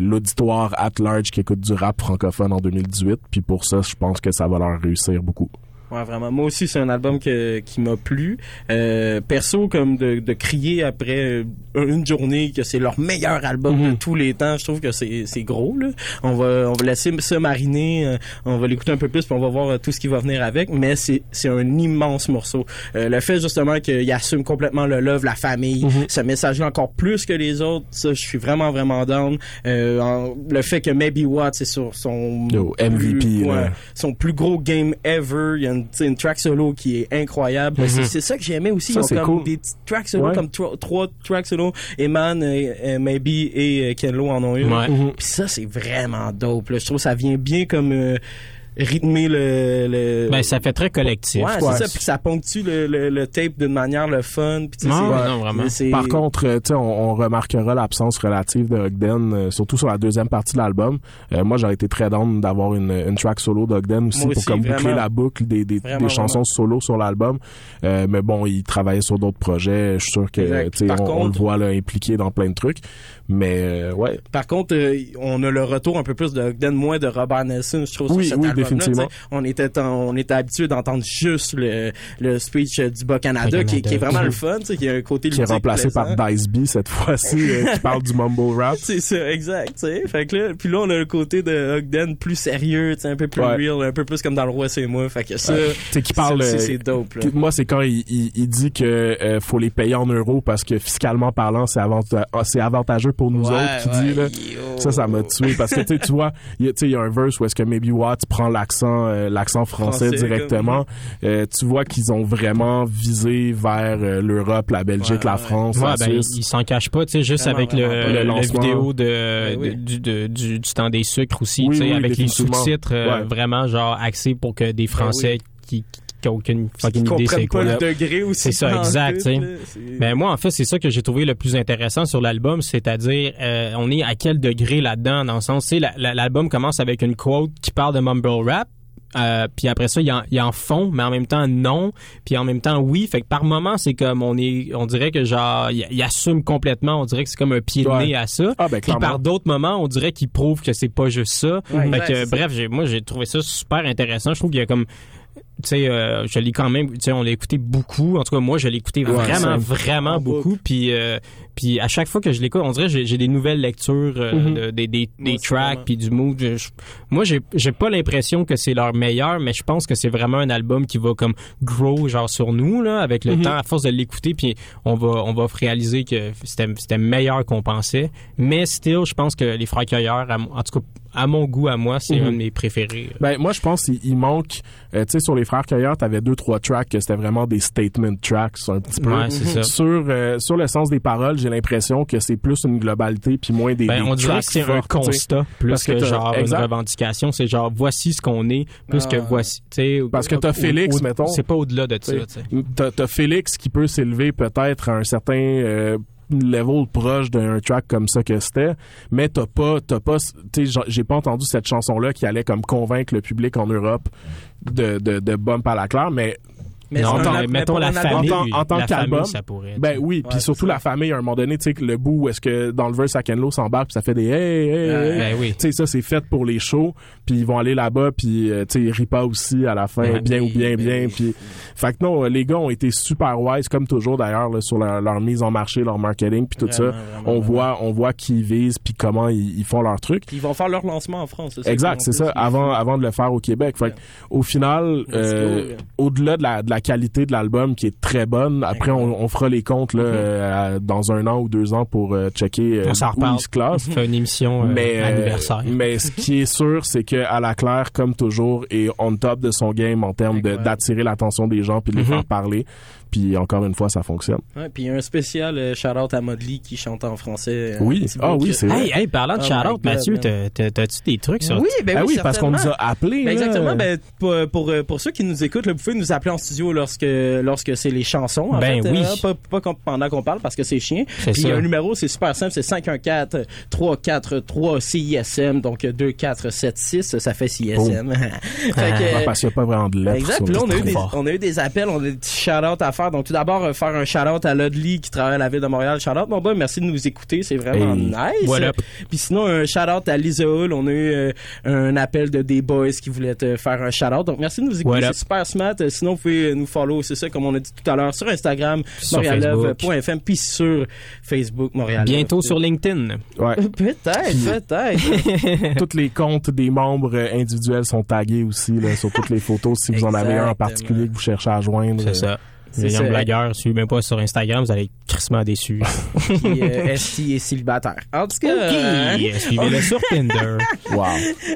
l'auditoire at large qui écoute du rap francophone en 2018. Puis pour ça, je pense que ça va leur réussir beaucoup. Ouais, vraiment. Moi aussi, c'est un album que, qui m'a plu. Euh, perso, comme de, de crier après euh, une journée que c'est leur meilleur album de tous les temps, je trouve que c'est c'est gros. Là. On va on va laisser ça mariner. euh, on va l'écouter un peu plus, puis on va voir euh, tout ce qui va venir avec. Mais c'est c'est un immense morceau. Euh, le fait justement qu'il assume complètement le love, la famille, ce message-là encore plus que les autres, ça, je suis vraiment vraiment down. Euh, en- le fait que Maybe What, c'est sur son Yo, MVP, plus- ouais, son plus gros game ever. Il y a une, sais, une track solo qui est incroyable. Mhm. C'est- C'est ça que j'aimais aussi. Ça, Ils ont c'est comme cool. des petites tracks solo, Ouais. comme tro- trois tracks solo. Eman, euh, euh, Maybe et euh, Kenlo en ont une. Ouais. Mhm. Puis ça, c'est vraiment dope. là. Je trouve que ça vient bien comme euh, rythmer le... le... Ben, ça fait très collectif. Ouais, Ouais. c'est ça. Puis ça ponctue le, le, le tape d'une manière le fun. Puis tu sais, Ouais, non, vraiment. Par contre, euh, tu sais, on, on remarquera l'absence relative de Ogden, euh, surtout sur la deuxième partie de l'album. Euh, moi, j'aurais été très down d'avoir une, une track solo d'Ogden aussi Moi pour aussi, comme boucler la boucle des, des, Vraiment, des chansons solo sur l'album. Euh, mais bon, il travaillait sur d'autres projets. Je suis sûr que tu on, on le voit là, impliqué dans plein de trucs. Mais euh, ouais. Par contre, euh, on a le retour un peu plus de Ogden, moins de Robert Nelson, je trouve, Oui, sur cet oui. Définitivement. On était, on était habitué d'entendre juste le, le speech euh, du Bas-Canada, Bas-Canada. qui, qui est vraiment le fun, qui a un côté qui est remplacé plaisant. par Dice B cette fois-ci, euh, qui parle du mumble rap. C'est ça, exact. Fait que là, puis là, on a le côté de Ogden plus sérieux, un peu plus Ouais. real, un peu plus comme dans Le Roi, c'est moi. Fait que ça, Ouais. Qui parle. euh, c'est dope, là. Moi, c'est quand il, il, il dit que euh, faut les payer en euros parce que fiscalement parlant, c'est avanta- ah, c'est avantageux pour nous Ouais, autres. Qui dit là, ça, ça m'a tué parce que tu vois, il y a- un verse où est-ce que Maybe Watts prend l'accent, euh, l'accent français, Français, directement. Euh, tu vois qu'ils ont vraiment visé vers euh, l'Europe, la Belgique, la France, Ouais, la ben, Suisse. il, il s'en cache pas, tu sais, juste Vraiment, avec le. Le la vidéo de, Ben oui. de- du, de- du, du temps des sucres aussi, Oui, tu sais, oui, avec les sous-titres euh, Ouais. vraiment genre axés pour que des Français qui qui ont aucune fucking qui idée c'est quoi. pas le degré aussi C'est ça, exact, Ben moi en fait, c'est ça que j'ai trouvé le plus intéressant sur l'album, c'est-à-dire euh, on est à quel degré là-dedans dans le sens, tu sais la- la- l'album commence avec une quote qui parle de mumble rap euh, puis après ça, il en, il en font, mais en même temps non, puis en même temps oui. Fait que par moment, c'est comme on est, on dirait que genre, il, il assume complètement. On dirait que c'est comme un pied de Ouais. nez à ça. Ah, ben, puis par d'autres moments, on dirait qu'il prouve que c'est pas juste ça. Ouais, fait que bref, moi j'ai trouvé ça super intéressant. Je trouve qu'il y a comme tu sais, euh, je l'ai quand même, tu sais, on l'a écouté beaucoup. En tout cas, moi, je l'ai écouté Ouais, vraiment, ça. vraiment En beaucoup. Puis, euh, puis à chaque fois que je l'écoute, on dirait que j'ai, des nouvelles lectures euh, Mhm. de- des, des, des tracks puis du mood. Je- je- moi, j'ai, j'ai pas l'impression que c'est leur meilleur, mais je pense que c'est vraiment un album qui va comme grow genre sur nous là, avec le Mhm. temps, à force de l'écouter, puis on va, on va réaliser que c'était, c'était meilleur qu'on pensait. Mais still, je pense que les Frères Cueilleurs, en tout cas, à mon goût, à moi, c'est Mhm. un de mes préférés. Ben moi je pense qu'il il manque euh, tu sais sur les frères Cueilleurs, t'avais deux trois tracks que c'était vraiment des statement tracks un petit peu. Ouais, ça. Sur euh, sur le sens des paroles, j'ai l'impression que c'est plus une globalité puis moins des, Ben, des on dirait que c'est un constat plus Parce que, genre exact. une revendication. C'est genre voici ce qu'on est plus Ah. que voici. tu sais, Parce que t'as Félix, au- mettons. C'est pas au-delà de ça. Tu t'as Félix qui peut s'élever peut-être à un certain euh, level proche d'un track comme ça que c'était, mais t'as pas, t'as pas, j'ai pas entendu cette chanson-là qui allait comme convaincre le public en Europe de, de, de bump à la claire, mais Mais Non, mais al- mettons la famille. en tant, en tant qu'album, ça pourrait. tu ben oui, Ouais, puis surtout ça. la famille, à un moment donné, tu sais, que le bout où est-ce que dans le verse à Kenlo s'embarque, puis ça fait des hey, hey, hey, Ben oui. Tu sais, ça c'est fait pour les shows, puis ils vont aller là-bas, puis euh, tu sais, Ripa aussi à la fin, Ouais. bien ou bien, Ben bien, oui. puis fait que non, les gars ont été super wise comme toujours d'ailleurs sur leur, leur mise en marché, leur marketing, puis tout ça. Vraiment, vraiment, On vraiment. voit, on voit qui ils visent, puis comment ils, ils font leur truc. Ils vont faire leur lancement en France. c'est ça Exact, c'est en ça, avant, avant de le faire au Québec. Fait que, au final, euh, au-delà de la, la qualité de l'album qui est très bonne, après on, on fera les comptes là, euh, à- dans un an ou deux ans pour euh, checker euh, On où ils se classent. On fait une émission euh, mais, euh, anniversaire. mais ce qui est sûr, c'est que à la claire, comme toujours, est on top de son game en termes d'attirer l'attention des gens puis de les Mhm. faire parler. Puis encore une fois, ça fonctionne. Ouais, puis il y a un spécial euh, shout-out à Modley qui chante en français. euh, Oui. Ah oui, c'est vrai. Hey, hey, parlant de Oh shout-out, God, Mathieu, t'as-tu des trucs sur Oui, ben Ah oui, oui, parce qu'on nous a appelés. Ben exactement. Ben, pour, pour, euh, pour ceux qui nous écoutent, là, vous pouvez nous appeler en studio lorsque, lorsque c'est les chansons. En Ben fait, oui. hein, pas, pendant qu'on parle parce que c'est chiant. C'est Puis un numéro, c'est super simple, c'est 514-343 CISM, donc 2476, ça fait CISM. fait que, Ah, parce qu'il n'y a pas vraiment de lettres. Exact. là, on a, eu des, on a eu des appels, on a des petits shout-outs à faire. Donc, tout d'abord, euh, faire un shout-out à Ludley qui travaille à la ville de Montréal. Shout-out, mon boy, merci de nous écouter. C'est vraiment Hey. nice. What up? Puis sinon, un shout-out à Lisa Hull. On a eu euh, un appel de des boys qui voulaient te faire un shout-out. Donc, merci de nous écouter. C'est super smart. Euh, Sinon, vous pouvez nous follow, c'est ça, comme on a dit tout à l'heure, sur Instagram, Sur montreallove.fm, puis sur Facebook, Montréal. Bientôt sur LinkedIn. Ouais. Peut-être, peut-être. tous les comptes des membres individuels sont tagués aussi là, sur toutes les photos. Si vous en avez un en particulier que vous cherchez à joindre. C'est ça. C'est Les ça. young blagueurs, suivez même pas sur Instagram, vous allez être crissement déçus. Puis, euh, ST est célibataire. En tout cas, hein, Ok, suivez-le sur Tinder. Wow.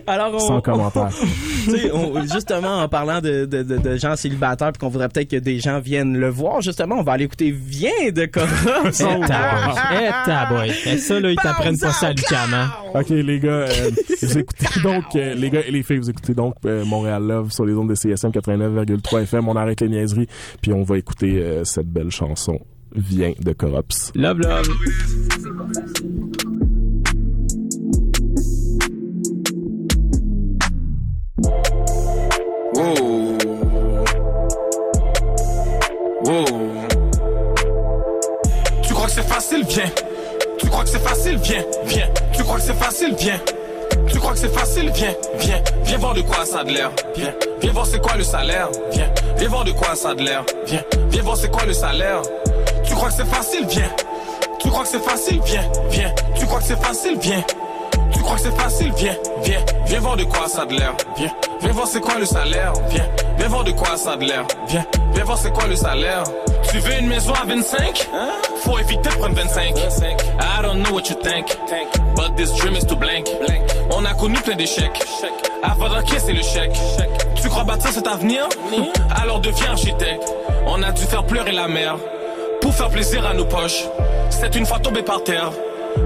alors on, Sans commentaire. On- justement, en parlant de, de, de, de gens célibataires, puis qu'on voudrait peut-être que des gens viennent le voir, justement, on va aller écouter Viens de Cora. Eh taboy. Eh taboy. Eh, ça, là, ils t'apprennent pas ça à hein. Ok les gars, euh, vous écoutez donc euh, les gars et les filles, vous écoutez donc euh, Montréal Love sur les ondes de CSM 89,3 FM. On arrête les niaiseries, puis on va écouter euh, cette belle chanson Viens de Corops. Love, love. Wow. Tu crois que c'est facile, viens. Tu crois que c'est facile, viens, viens. Tu crois que c'est facile, viens. Tu crois que c'est facile? Viens, viens, viens voir de quoi ça a de l'air. Viens, viens voir c'est quoi le salaire. Viens, viens voir de quoi ça a de l'air. Viens, viens voir c'est quoi le salaire. Tu crois que c'est facile? Viens. Tu crois que c'est facile? Viens, viens. Tu crois que c'est facile? Viens. Tu crois que c'est facile? Viens, viens, viens voir de quoi ça a de l'air. Viens, viens voir c'est quoi le salaire. Viens, viens voir de quoi ça a de l'air. Viens, viens voir c'est quoi le salaire. Tu veux une maison à 25 Faut éviter de prendre 25. I don't know what you think, but this dream is too blank. On a connu plein d'échecs. Avant d'encaisser le chèque. Tu crois bâtir cet avenir Alors deviens architecte. On a dû faire pleurer la mer pour faire plaisir à nos poches. C'est une fois tombé par terre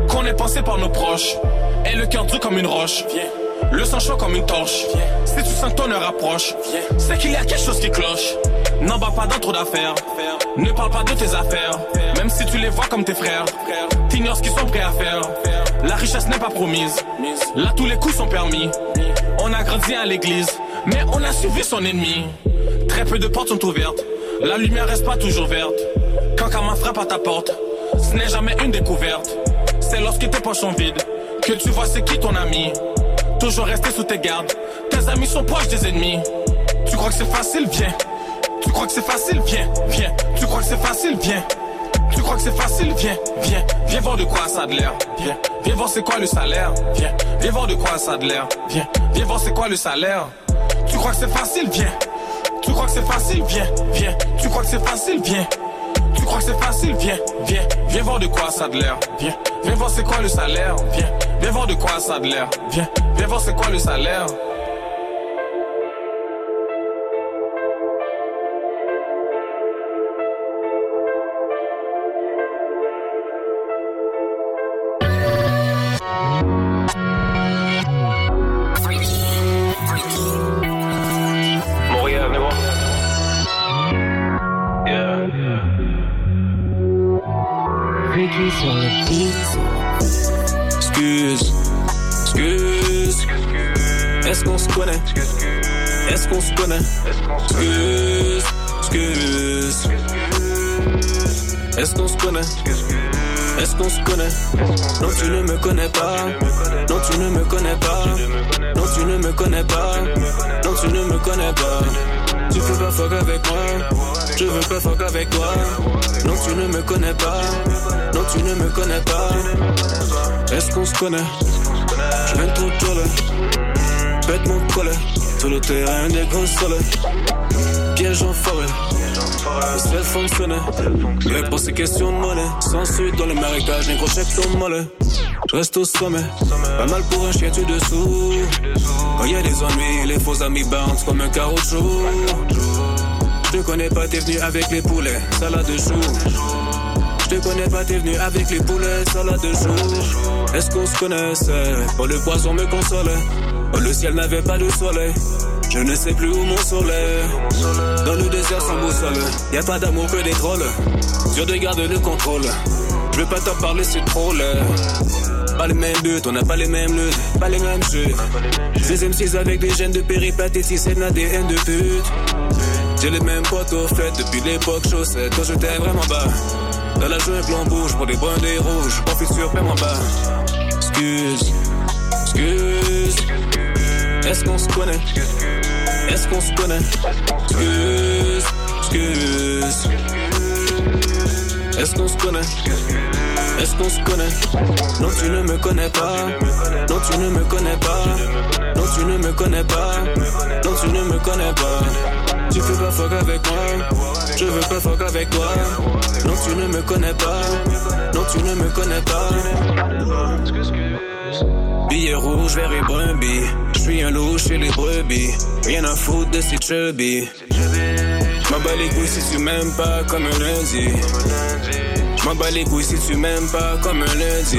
qu'on est pensé par nos proches. Et le cœur dur comme une roche. Le sang chaud comme une torche. Si tu sens que ton heure approche, c'est qu'il y a quelque chose qui cloche. N'en bats pas dans trop d'affaires. Ne parle pas de tes affaires. Même si tu les vois comme tes frères. T'ignores ce qu'ils sont prêts à faire. La richesse n'est pas promise. Là, tous les coups sont permis. On a grandi à l'église, mais on a suivi son ennemi. Très peu de portes sont ouvertes. La lumière reste pas toujours verte. Quand Karma frappe à ta porte, ce n'est jamais une découverte. C'est lorsque tes poches sont vides que tu vois c'est qui ton ami. Toujours rester sous tes gardes. Tes amis sont proches des ennemis. Tu crois que c'est facile, viens. Tu crois que c'est facile, viens, viens. Tu crois que c'est facile, viens. Tu crois que c'est facile, viens, viens. Viens voir de quoi ça de l'air. Viens, viens voir c'est quoi le salaire. Viens, viens voir de quoi ça de l'air. Viens, viens voir c'est quoi le salaire. Tu crois que c'est facile, viens. Tu crois que c'est facile, viens, viens. Tu crois que c'est facile, viens. Tu crois que c'est facile, viens, viens. Viens voir de quoi ça a l'air. Viens, viens voir c'est quoi le salaire. Viens, viens voir de quoi ça a l'air. Viens, viens voir c'est quoi le salaire. Est-ce qu'on se connaît? Non, tu ne me connais pas. Non, tu ne me connais pas. Non, tu ne me connais pas. Non, tu ne me connais pas. Tu peux pas fuck avec moi. Je veux pas fuck avec toi. Non, tu ne me connais pas. Non, tu ne me connais pas. Est-ce qu'on se connaît? Je viens trop tôt. Pète mon collet. Sur le terrain des consoles. Piège en forêt. C'est fonctionner. Mais pour ces questions de monnaie. Sans suite dans le marécage, les crochets ton mollet. Je reste au sommet. Pas mal pour un chien, tu dessous. Quand y a des ennuis, les faux amis bounce comme un caoutchouc. Je te connais pas, t'es venu avec les poulets. Salade de choux. Je te connais pas, t'es venu avec les poulets. Salade de choux. Est-ce qu'on se connaissait? Oh, le poisson me consolait. Oh, le ciel n'avait pas de soleil. Je ne sais plus où mon soleil. Dans le désert sans boussole, y a pas d'amour que des trolls. Dur de garder le contrôle. Je veux pas t'en parler, c'est trop là. Pas les mêmes buts, on n'a pas les mêmes luttes, pas les mêmes jeux. Des M6 avec des gènes de péripatétie, c'est l'ADN de pute. J'ai les mêmes potes au fait depuis l'époque chaussette. Quand j'étais vraiment bas. Dans la jungle, on bouge pour des bruns, des rouges. Profite sur paie en bas. Excuse, excuse. Est-ce qu'on se connaît? Est-ce qu'on se connaît? Excuse, excuse. Est-ce qu'on se connaît? Est-ce qu'on se connaît? Non, tu ne me connais pas. Non, tu ne me connais pas. Non, tu ne me connais pas. Non, tu ne me connais pas. Tu peux pas fuck avec moi. Je veux pas fuck avec toi. Non, tu ne me connais pas. Non, tu ne me connais pas. Billet rouge, vert et brebis. Je suis un loup chez les brebis. Rien à foutre de ces chubby. M'en bats les couilles si tu m'aimes pas comme un lundi. M'en bats les couilles si tu m'aimes pas comme un lundi.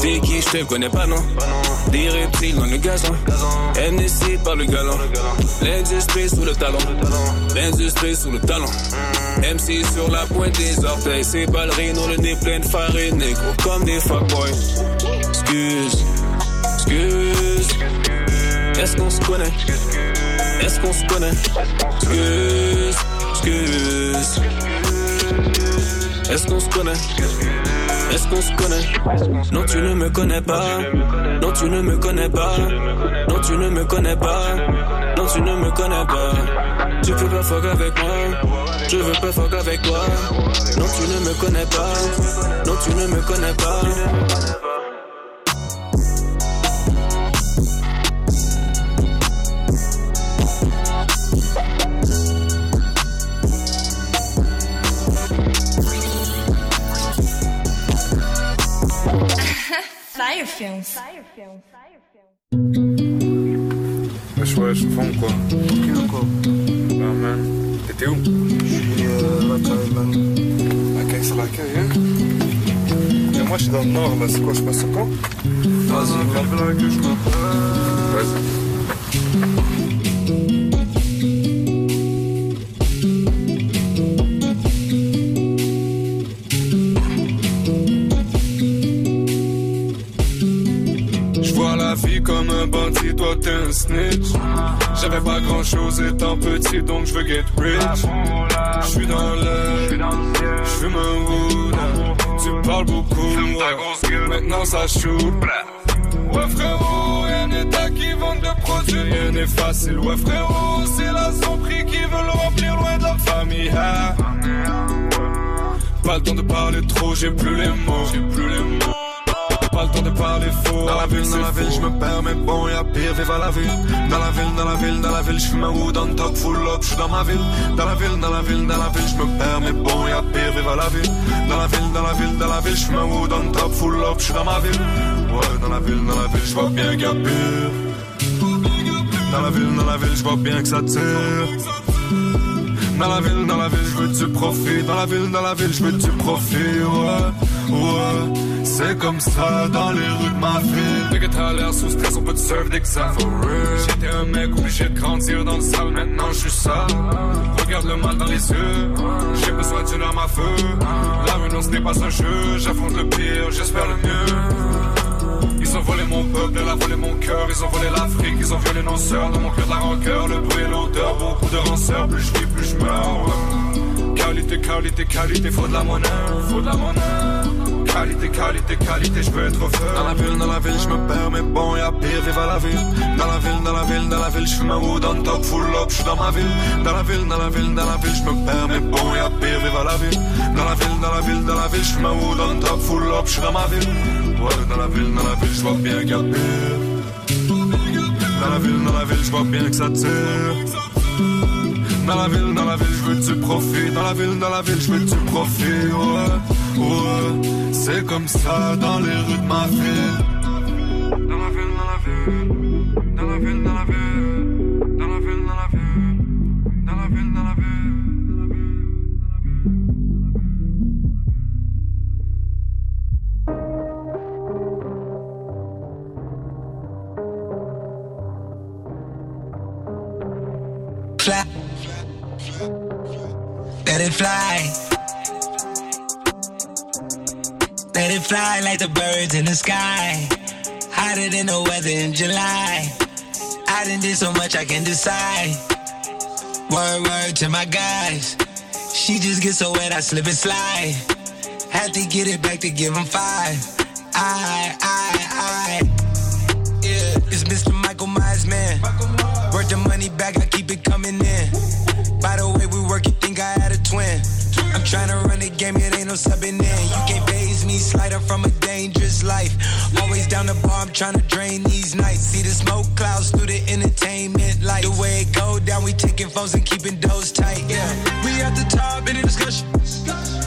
T'es qui, je te connais pas, non? Des reptiles dans le gazon. NSC par le galon. L'industrie sous le talon. L'industrie sous le talon. MC sur la pointe des orteils. C'est ballerines, le nez plein de farine. Négro comme des fuckboys. Excuse, Est-ce qu'on se connaît? Est-ce qu'on se connaît? Excuse, excuse. Est-ce qu'on se connaît? Est-ce qu'on se connaît? Non, tu ne me connais pas. Non, tu ne me connais pas. Non, tu ne me connais pas. Non, tu ne me connais pas. Tu peux pas fuck avec moi. Je veux pas fuck avec toi. Non, tu ne me connais pas. Non, tu ne me connais pas. Fire Films. Wesh, wesh, fond quoi quoi Bah, man. T'étais où Je suis euh, l'accueil, man. L'accueil, c'est l'accueil, hein Et moi, je suis dans le nord, là. C'est quoi, je passe quand Vas-y, viens vers l'accueil, je crois. Vas-y. Comme un bandit, toi t'es un snitch. J'avais pas grand chose étant petit, donc je veux get rich. Je suis dans l'air, je fume un wood. Tu parles beaucoup, maintenant ça shoot. Ouais frérot, y'a un état qui vend de produits, rien n'est facile. Ouais frérot, c'est la prix qui veut le remplir loin de la famille. hein. Pas le temps de parler trop, j'ai plus les mots, j'ai plus les mots. Pas le temps de parler faux. Dans la ville, dans la ville, je me perds, mais bon, y'a pire, vive à la ville. Dans la ville, dans la ville, dans la ville, je fume un wood on top, full up, je dans ma ville. Dans la ville, dans la ville, dans la ville, je me perds, mais bon, y'a pire, vive à la ville. Dans la ville, dans la ville, dans la ville, je fume un wood on top, full up, je dans ma ville. Ouais, dans la ville, dans la ville, je vois bien qu'il y a pire. Dans la ville, dans la ville, je vois bien que ça tire. Dans la ville, dans la ville, je veux du profit. Dans la ville, dans la ville, je veux du profit. Ouais, ouais. C'est comme ça dans les rues de ma ville. Dès que t'as l'air sous stress, on peut te serve real. J'étais un mec obligé de grandir dans le sale, maintenant je suis ça. Regarde le mal dans les yeux. J'ai besoin d'une arme à feu. La renonce n'est pas un jeu. J'affronte le pire, j'espère le mieux. Ont volé mon peuple, elle a volé mon cœur. Ils ont volé l'Afrique, ils ont violé nos sœurs. Dans mon cœur de la rancœur, le bruit et l'odeur. Beaucoup de rancœur, plus je vis, plus je meurs. Qualité, qualité, qualité, faut de la monnaie. Faut de la monnaie. Qualité, qualité, qualité, je peux être feu. Dans la ville, dans la ville, je me perds, mais bon, y'a pire, vive à la ville. Dans la ville, dans la ville, dans la ville, je fume un wood on top, full up, je dans ma ville. Dans la ville, dans la ville, dans la ville, je me perds, mais bon, y'a pire, vive à la ville. Dans la ville, dans la ville, dans la ville, je fume un wood on top, full up, je dans ma ville. Dans la ville, dans la ville, je vois bien qu'il y a. Dans la ville, dans la ville, je vois bien que ça tire. Dans la ville, dans la ville, je veux du profit. Dans la ville, dans la ville, je veux du profit. Ouais, ouais. C'est comme ça dans les rues de ma ville. Dans la ville, dans la ville. Dans la ville, dans la ville. Fly. Let it fly like the birds in the sky. Hotter than the weather in July. I done did so much I can decide. Word, word to my guys. She just gets so wet, I slip and slide. Had to get it back to give him five. I, I, I. Yeah, it's Mr. Michael Myers, man. Worth the money back, I keep it coming in. By the way, we work, you think I. To run the game, it ain't no subbing in. You can't phase me, slider from a dangerous life. Always down the bar, I'm trying to drain these nights. See the smoke clouds through the entertainment light. The way it go down, we taking phones and keeping those tight. Yeah, we at the top in the discussion.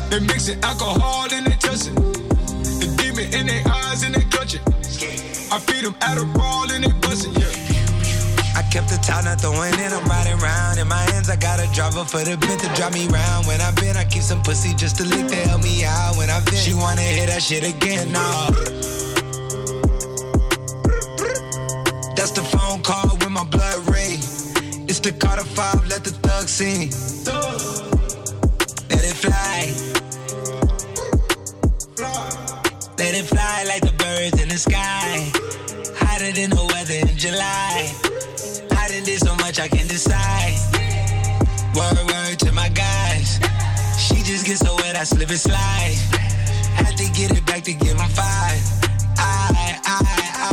They mixing alcohol and they touch it. The demon in their eyes and they clutch it. I feed them Adderall and they bust it. Yeah. Kept the top not throwing in, I'm riding round. In my hands, I got a driver for the bent to drive me round. When I been, I keep some pussy just to lick to help me out. When I been, she wanna hear that shit again, nah. That's the phone call with my blood ray. It's the Carter 5, let the thug sing. Let it fly. Let it fly like the birds in the sky. Hotter than the weather in July. I done did so much I can decide. Word, word to my guys. She just gets so wet, I slip and slide. Had to get it back to give him five. I, I,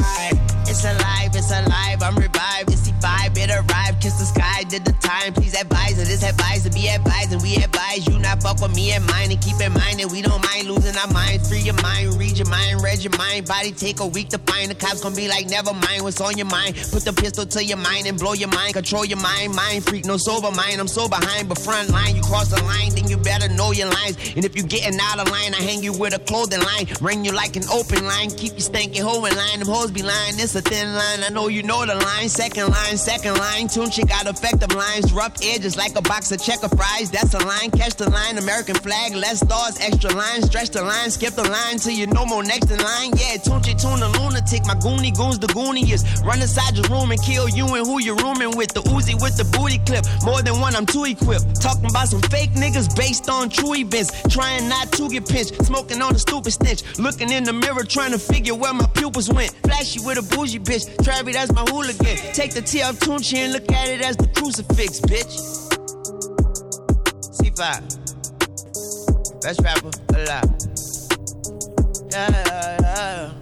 I. It's alive, it's alive, I'm revived. It's the vibe, it arrived. Kiss the sky, did the time. Please advise it, advice to be advised. And we you not fuck with me and mine. And keep in mind that we don't mind losing our mind. Free your mind, read your mind, read your mind. Body take a week to find. The cops gonna be like, never mind what's on your mind. Put the pistol to your mind and blow your mind. Control your mind, mind freak, no sober mind. I'm so behind, but front line. You cross the line, then you better know your lines. And if you getting out of line, I hang you with a clothing line. Ring you like an open line. Keep you stanky hoe in line. Them hoes be lying. It's a thin line. I know you know the line. Second line, second line. Tune she got effective lines. Rough edges like a box of checker fries. That's a line. Catch the line. American flag. Less stars. Extra line. Stretch the line. Skip the line till you no more next in line. Yeah, Tunchi tune the lunatic. My goonie goons the gooniest. Run inside your room and kill you and who you're rooming with. The Uzi with the booty clip. More than one, I'm too equipped. Talking about some fake niggas based on true events. Trying not to get pinched. Smoking on the stupid stench. Looking in the mirror trying to figure where my pupils went. Flashy with a bougie bitch. Travi, that's my hooligan. Take the T off Tunchi and look at it as the crucifix, bitch. C5. Best rapper alive. Yeah, yeah, yeah.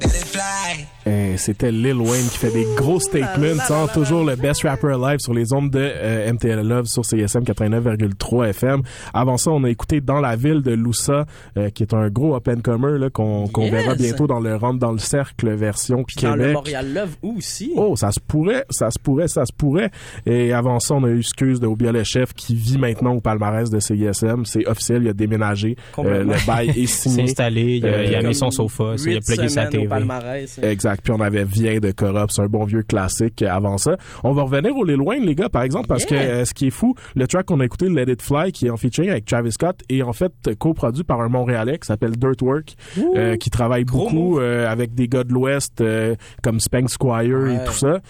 Let it fly. Euh, C'était Lil Wayne qui fait des gros statements, hein, toujours le best rapper alive sur les ondes de euh, MTL Love sur CSM 89,3 FM. Avant ça, on a écouté Dans la ville de Loussa, euh, qui est un gros and comer là, qu'on Yes. verra bientôt dans le Rentre dans le cercle version Puis dans le Québec. Montréal Love aussi. Oh, ça se pourrait, ça se pourrait, ça se pourrait. Et avant ça, on a eu Excuse de Obia le chef qui vit maintenant au palmarès de CISM. C'est officiel, il a déménagé. Euh, le bail est Il signé. s'est installé, il a, il a Euh, mis son sofa, il a plugué sa semaines au TV. palmarès. Exact. Puis on avait Vient de Corrupt, c'est un bon vieux classique avant ça. On va revenir au Lil Wayne, les gars, par exemple, parce que euh, ce qui est fou, le track qu'on a écouté, Let It Fly, qui est en featuring avec Travis Scott, est en fait coproduit par un Montréalais qui s'appelle Dirtwork, euh, qui travaille beaucoup euh, avec des gars de l'Ouest euh, comme Spank Squire et tout ça.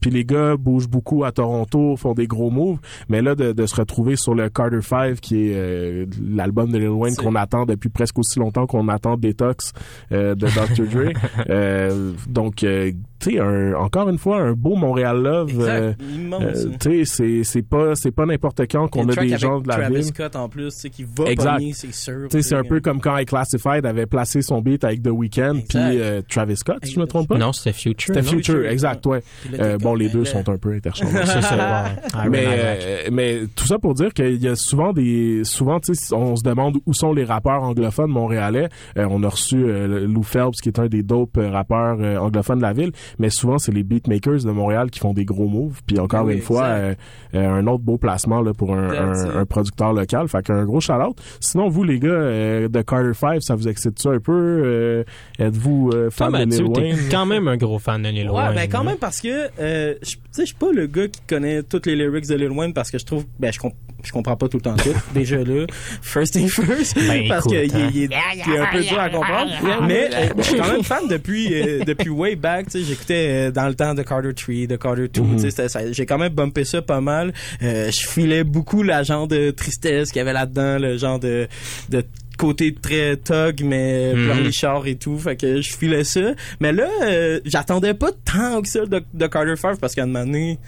Puis les gars bougent beaucoup à Toronto, font des gros moves. Mais là, de, de se retrouver sur le Carter 5, qui est l'album de Lil Wayne qu'on attend depuis presque aussi longtemps qu'on attend Detox de Dr. Dre. Euh, donc, euh, tu sais, un- encore une fois, un beau Montréal Love. Exact, euh, immense. euh, tu sais, c'est- c'est pas, c'est pas n'importe quand qu'on a des gens de la Travis ville. Scott en plus, tu sais, qui va Exact. pogner, c'est sûr. Tu sais, c'est un peu comme quand iClassified avait placé son beat avec The Weeknd puis euh, Travis Scott, si je me trompe pas. Non, c'était Future. C'était? Future, exact, ouais. Euh, bon, les deux sont un peu interchangeables. C'est mais, euh, mais tout ça pour dire qu'il y a souvent des, souvent, tu sais, on se demande où sont les rappeurs anglophones montréalais. Euh, on a reçu euh, Lou Phelps, qui est un des dope euh, rappeurs euh, anglophones de la ville, mais souvent c'est les beatmakers de Montréal qui font des gros moves. Puis encore Oui, une fois, euh, euh, un autre beau placement là pour un, producteur local. Fait qu'un gros shout-out. Sinon, vous les gars euh, de Carter 5, ça vous excite ça un peu? Euh, Êtes-vous euh, Toi, fan de Lil Wayne? quand même un gros fan de Lil Ouais, Wayne. ben quand hein. même parce que euh, je- tu sais je suis pas le gars qui connaît toutes les lyrics de Lil Wayne parce que je trouve ben je, comp- je comprends pas tout le temps tout déjà là first thing first Ben, parce qu'il hein. est, est un peu dur à comprendre mais je suis quand même fan depuis euh, depuis way back tu sais j'écoutais euh, dans le temps de Carter 3 de Carter 2 Mhm. j'ai quand même bumpé ça pas mal Euh, je filais beaucoup la genre de tristesse qu'il y avait là-dedans le genre de de côté très thug mais Mhm. pleurnichard et tout fait que je filais ça mais là euh, j'attendais pas tant que ça de, de Carter 5 parce qu'à un moment donné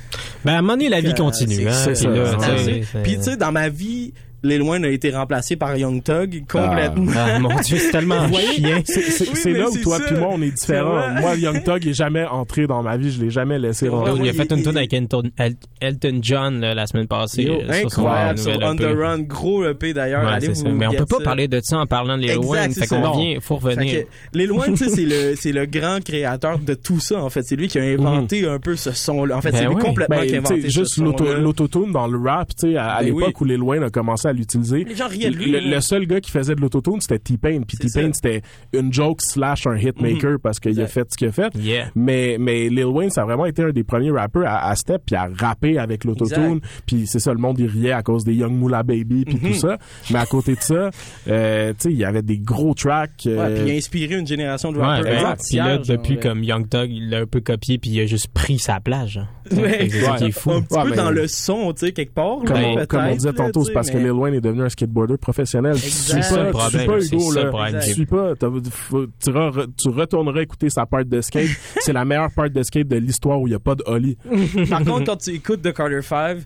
Ben, à un moment donné, la vie euh, continue. hein, puis tu sais dans ma vie Lil Wayne a été remplacé par Young Thug complètement Ah, ah, mon Dieu, c'est tellement chien. C'est c'est- Oui, c'est là où c'est toi puis moi on est différents. C'est. Moi, Young Thug est jamais entré dans ma vie, je l'ai jamais laissé rentrer. il a fait une tune avec Elton, El- Elton John là, la semaine passée. Yo, sur son incroyable sur On the Run gros EP d'ailleurs Ouais, c'est. Mais on get peut pas ça. parler de ça en parlant de Lil Wayne. c'est Fait qu'on faut revenir. Lil Wayne, tu sais, c'est le, c'est le grand créateur de tout ça, en fait. C'est lui qui a inventé un peu ce son-là. En fait, c'est Ben lui oui. complètement Ben, qui a inventé juste l'autotune dans le rap, tu sais, à, Ben l'époque où Lil Wayne a commencé à l'utiliser. Les gens riaient de lui, Le, le seul gars qui faisait de l'autotune, c'était T-Pain. Puis T-Pain, c'était une joke slash un hitmaker Mhm. parce qu'il a Exact. fait ce qu'il a fait. Yeah. Mais, mais Lil Wayne, ça a vraiment été un des premiers rappeurs à, à step puis à rapper avec l'autotune. Puis c'est ça, le monde, il riait à cause des Young Moolah Baby puis Mhm. tout ça. Mais à côté de ça, euh, tu sais, il y avait des gros tracks. Ouais, euh, puis il a inspiré une génération de Ouais, rappeurs. ben, entières, puis là, genre, depuis, ouais. comme Young Thug, il l'a un peu copié, puis il a juste pris sa plage. hein. Ouais. C'est ça qui est fou. Un petit Ouais, peu mais- dans le son, tu sais, quelque part. Comme, là, on, peut-être, comme on disait tantôt, c'est parce que Lil Wayne est devenu un skateboarder professionnel. Tu Exact. suis C'est ça pas, le tu suis pas Hugo, là. problème. Tu suis pas. tu, re- tu retourneras écouter sa part de skate. c'est la meilleure part de skate de l'histoire où il n'y a pas de ollie. Par contre, quand tu écoutes The Carter 5,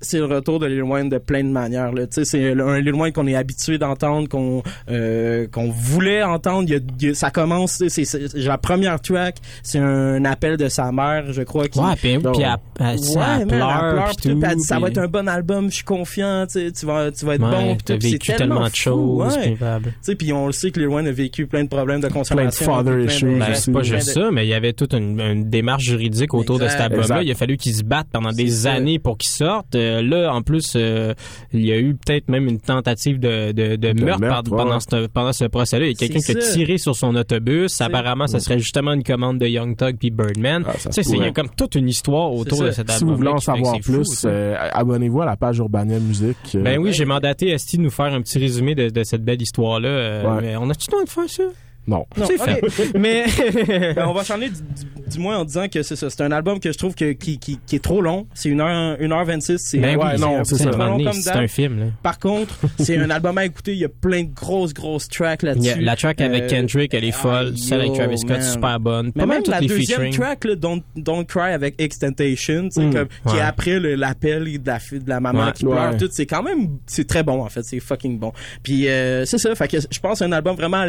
c'est le retour de Lil Wayne de plein de manières. Là. Tu sais, C'est un Lil Wayne qu'on est habitué d'entendre, qu'on euh, qu'on voulait entendre. Il y a- ça commence, c'est c'est- la première track, c'est un appel de sa mère, je crois. Qui, Ouais, puis- puis elle- elle- elle pleure, puis tout, tout, puis elle dit, ça va être un bon album, je suis confiant, tu vas, tu vas être Ouais, bon. puis tout, vécu c'est tellement de choses, ouais. puis on le sait que Lil Wayne a vécu plein de problèmes de consommation. father plein de- issues Ben, c'est pas juste de- ça, mais il y avait toute une, une démarche juridique autour de cet album-là. Il a fallu qu'ils se battent pendant des années pour qu'il sorte. Euh, là, en plus, euh, il y a eu peut-être même une tentative de, de, de De meurtre, pendant, ouais. ce, pendant ce procès-là. Il y a quelqu'un qui a tiré sur son autobus. Apparemment, ça serait justement une commande de Young Thug puis Birdman. Ah, tu sais, il y a comme toute une histoire autour de cet Si album. vous voulez en savoir plus, Ben euh, abonnez-vous à la page Urbania Musique. euh, ben oui, j'ai mandaté Esti de nous faire un petit résumé de, de cette belle histoire-là. Euh, Ouais. mais on a-tu le temps de faire ça? Non. Non, C'est fait. Mais Ben, on va changer du, du- du moins en disant que c'est ça. C'est un album que je trouve que, qui, qui, qui est trop long. C'est 1h, 1h26. C'est, Ben ouais, non, un- c'est ça. trop long comme c'est un film. Là. Par contre, c'est un album à écouter. Il y a plein de grosses, grosses tracks là-dessus. la track avec Euh, Kendrick, elle est folle. ah, Celle avec Travis Scott, man. super bonne. Mais Pas même la les deuxième featuring. track, là, Don't, Don't Cry avec Extentation, Mm, comme, qui est après le- l'appel de la, de la maman Ouais. qui pleure, tout, c'est quand même, c'est très bon, en fait, c'est fucking bon. Puis, euh, c'est ça, fait que je pense que c'est un album vraiment à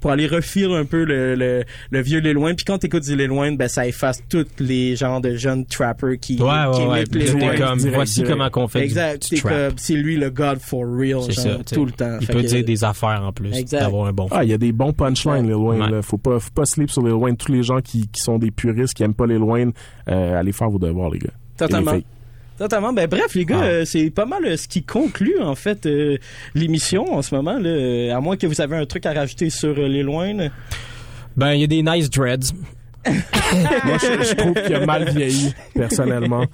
pour aller refiler un peu le, le, le vieux Lil Wayne. Puis quand t'écoutes du Lil Wayne, ben, ça efface tous les genres de jeunes trappers qui, Ouais, qui ouais, ouais. imitent Lil T'es Wayne. comme, direct, voici direct. comment qu'on fait Exact, du, c'est trap. comme, c'est lui le God for real, C'est genre, ça, tout le temps. Il Fait peut que- dire des affaires en plus, Exact. d'avoir un bon Ah, il y a des bons punchlines, Lil Wayne. Ouais. là. Faut pas, faut pas sleep sur Lil Wayne. Tous les gens qui, qui sont des puristes, qui aiment pas Lil Wayne, euh, allez faire vos devoirs, les gars. Totalement. Totalement. Ben bref, les gars, Ouais. euh, c'est pas mal euh, ce qui conclut en fait euh, l'émission en ce moment. Là, à moins que vous avez un truc à rajouter sur les loin. Ben, il y a des nice dreads. Moi, je, je trouve qu'il a mal vieilli, personnellement.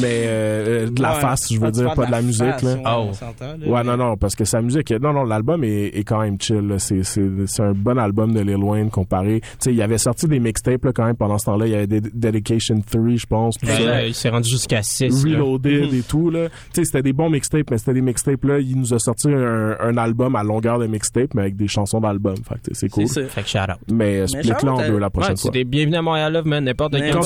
Mais euh, de la Ouais. face, je veux Ah, dire, pas de la la musique. face, là. ouais, Oh. on s'entend, là. Ouais, non, non, parce que sa musique, non, non, l'album est, est quand même chill. C'est, c'est, c'est un bon album de Lil Wayne comparé. Tu sais, il avait sorti des mixtapes là, quand même pendant ce temps-là. Il y avait des Dedication 3, je pense. là, il s'est rendu jusqu'à 6. Reloaded et tout là. Tu sais, c'était des bons mixtapes, mais c'était des mixtapes là. Il nous a sorti un, un album à longueur de mixtape, mais avec des chansons d'album. Fait c'est cool. C'est ça. Fait que shout out. Mais split là en shout-out, deux la Ouais, prochaine fois. c'était bienvenue à Montréal Love, man. N'importe Mais quel Quand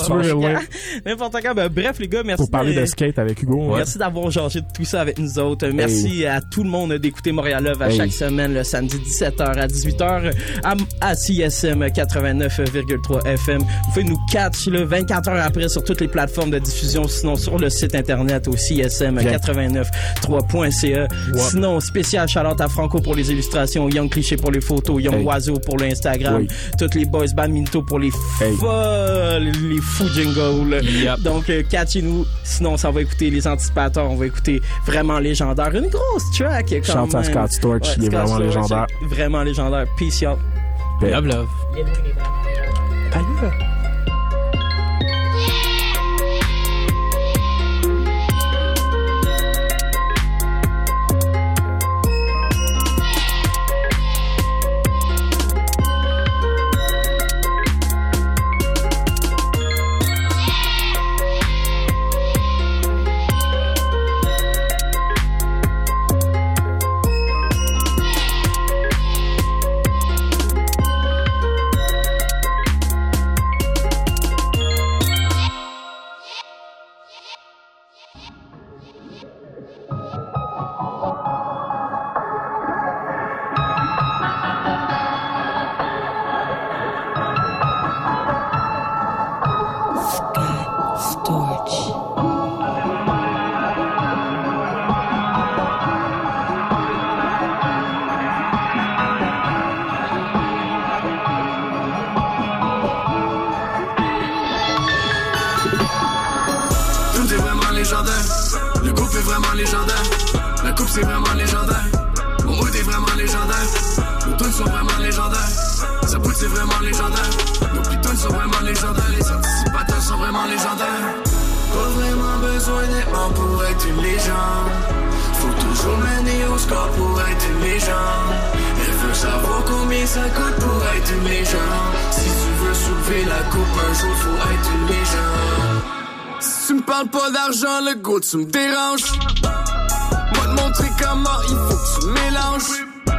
N'importe quand. Ben, bref, les gars, merci. pour parler de- de skate avec Hugo. ouais. Merci d'avoir changé de tout ça avec nous autres. Merci à tout le monde d'écouter Montréal Love à Hey. chaque semaine, le samedi 17h à 18h à, à CSM 89,3 FM. Vous pouvez nous catch là, 24 heures après sur toutes les plateformes de diffusion, sinon sur le site internet au CSM 89.3.ca. Sinon, spécial shout à Franco pour les illustrations, Young Cliché pour les photos, Young Hey. Oiseau pour l'Instagram, Oui. toutes les boys band Minto pour les Folles, les fous jingles. Yep. Donc, euh, catchez-nous. Sinon, ça va écouter les anticipateurs. On va écouter vraiment légendaire. Une grosse track, quand Chante à même. Scott Storch, il est Scott vraiment Storch, légendaire. Vraiment légendaire. Peace out. Love, love. Tout tu me déranges. Moi te montrer comment il faut que tu mélanges.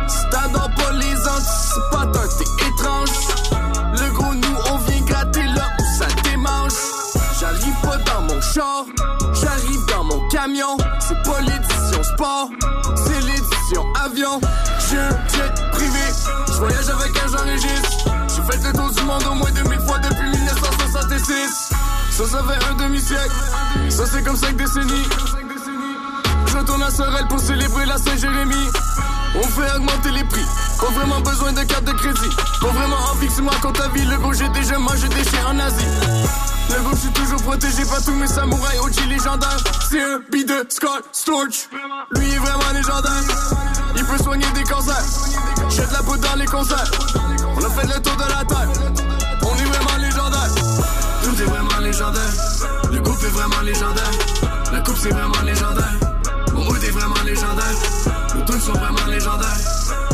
Si t'adores pas les anticipateurs, t'es étrange. Le gros, nous, on vient gratter là où ça démange. J'arrive pas dans mon char, j'arrive dans mon camion. sport. C'est l'édition avion. Un jet privé. Je voyage avec un Jean Régis. J'ai fait le tour du monde au moins 2000 fois depuis 1966. Ça, ça fait un demi-siècle. Ça, c'est comme cinq décennies. Je retourne à Sorel pour célébrer la Saint-Jérémie. On fait augmenter les prix. Pas vraiment besoin de carte de crédit. Pas vraiment envie que tu racontes ta vie. Le gros, j'ai déjà mangé des chiens en Asie. Le gros, je suis toujours protégé par tous mes samouraïs OG légendaires. C'est un de Scott Storch. Lui est vraiment légendaire. Il peut soigner des cancers. Jette la poudre dans les concerts. On a fait le tour de la terre. Le groupe est vraiment légendaire. La coupe c'est vraiment légendaire. Mon hood est vraiment légendaire. Nos tunes sont vraiment légendaires.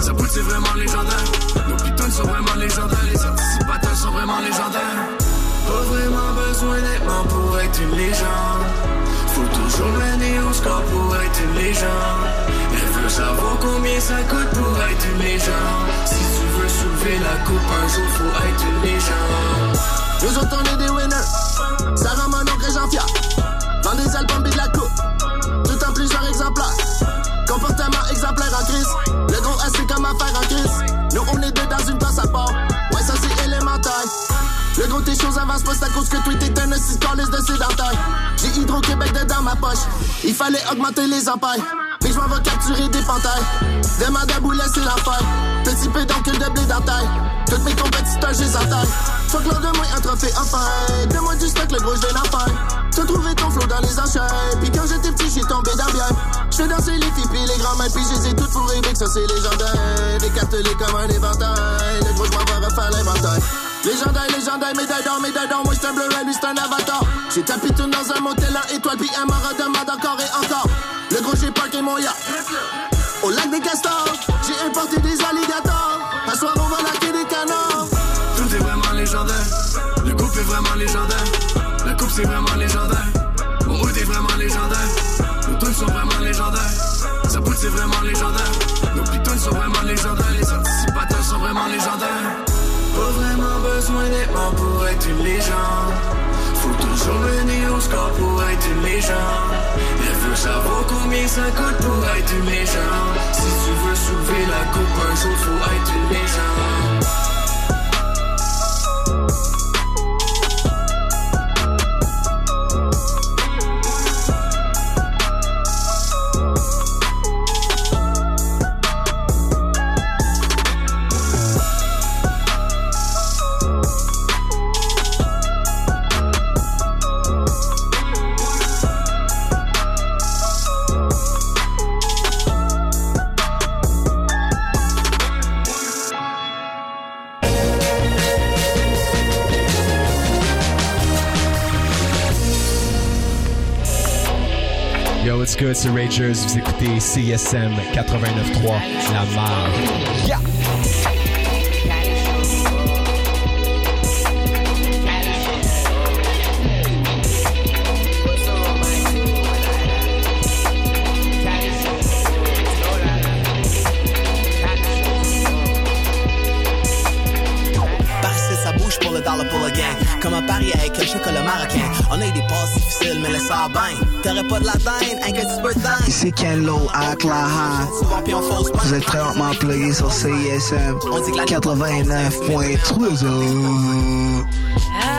Sa poudre c'est vraiment légendaire. Nos pitons sont vraiment légendaires. Les anticipateurs sont vraiment légendaires. Pas vraiment besoin d'être pour être une légende. Faut toujours mener au score pour être une légende. Elle veut savoir combien ça coûte pour être une légende. Si tu veux soulever la coupe un jour, faut être une légende. Nous est des winners. Ça rend mon oncle Jean-Pierre. Dans des albums et de la coupe. Tout en plusieurs exemplaires. Comportement exemplaire en crise. Le gros S c'est comme affaire en crise. Nous on est deux dans une tasse à part. Ouais ça c'est élémentaire. Le gros tes choses avancent pas, c'est à cause que un aussi liste de sédentaire. J'ai Hydro-Québec dedans ma poche. Il fallait augmenter les empailles. Mais je m'en vais capturer des panthères. Demande à boulet, c'est l'enfer. Petit pédoncule de blé dans taille. Toutes mes compétiteurs, j'ai en taille. Faut que l'on de moi un trophée enfin. Donne-moi du stock, le gros, je vais l'enfer. T'as trouvé ton flow dans les enchères. Puis quand j'étais petit, j'ai tombé dans bien. J'fais danser les filles puis les grands mains. Puis j'ai toutes pour rêver que ça c'est légendaire. Décaptelé comme un éventail. Le gros, je m'en vais refaire l'inventaire. Légendaire, légendaire, médaille d'or, médaille d'or. Moi, j'suis un bleu, lui, c'est un avatar. J'ai tapé tout dans un motel en étoile, puis un me redemande encore et encore. Mon yacht. Au lac des castors, j'ai importé des alligators. Un soir, on va laquer des canards. Tout est vraiment légendaire. Le groupe est vraiment légendaire. La coupe, c'est vraiment légendaire. Mon hood est vraiment légendaire. Nos tunes sont vraiment légendaires. Sa poudre, c'est vraiment légendaire. Nos pitons sont vraiment légendaires. Les anticipateurs sont vraiment légendaires. Pas vraiment besoin d'être mort pour être une légende. Faut toujours venir au score pour être une légende. Elle savoir combien ça coûte pour être une légende. Si tu veux soulever la coupe un jour, faut être une légende. C'est Ragers. Vous écoutez CSM 89.3, La Marge. Paris, ça bouge pour le dollar pour le gain. Comme un pari avec un chocolat marocain. Passes difficiles, mais laisse ça bien. T'aurais pas de la dinde, un que tu peux dingue. Ici Ken Lo avec la Ha. Vous êtes présentement plugué sur CISM 89.3.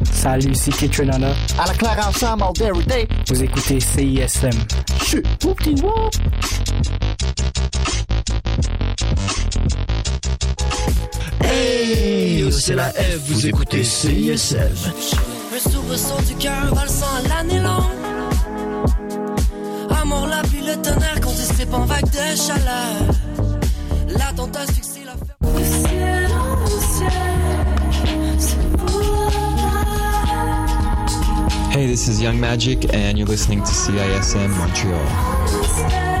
Salut, c'est Kitrenana. À la claire ensemble, all day, every day. Vous écoutez CISM. Chut, mon petit noir. Hey, c'est la F, vous écoutez CISM. Un soubresaut du cœur valsant à l'année longue. Amour, la pluie, le tonnerre qu'on distripe en vagues de chaleur. La tente asphyxie la Du Hey, this is Young Magic, and you're listening to CISM Montreal.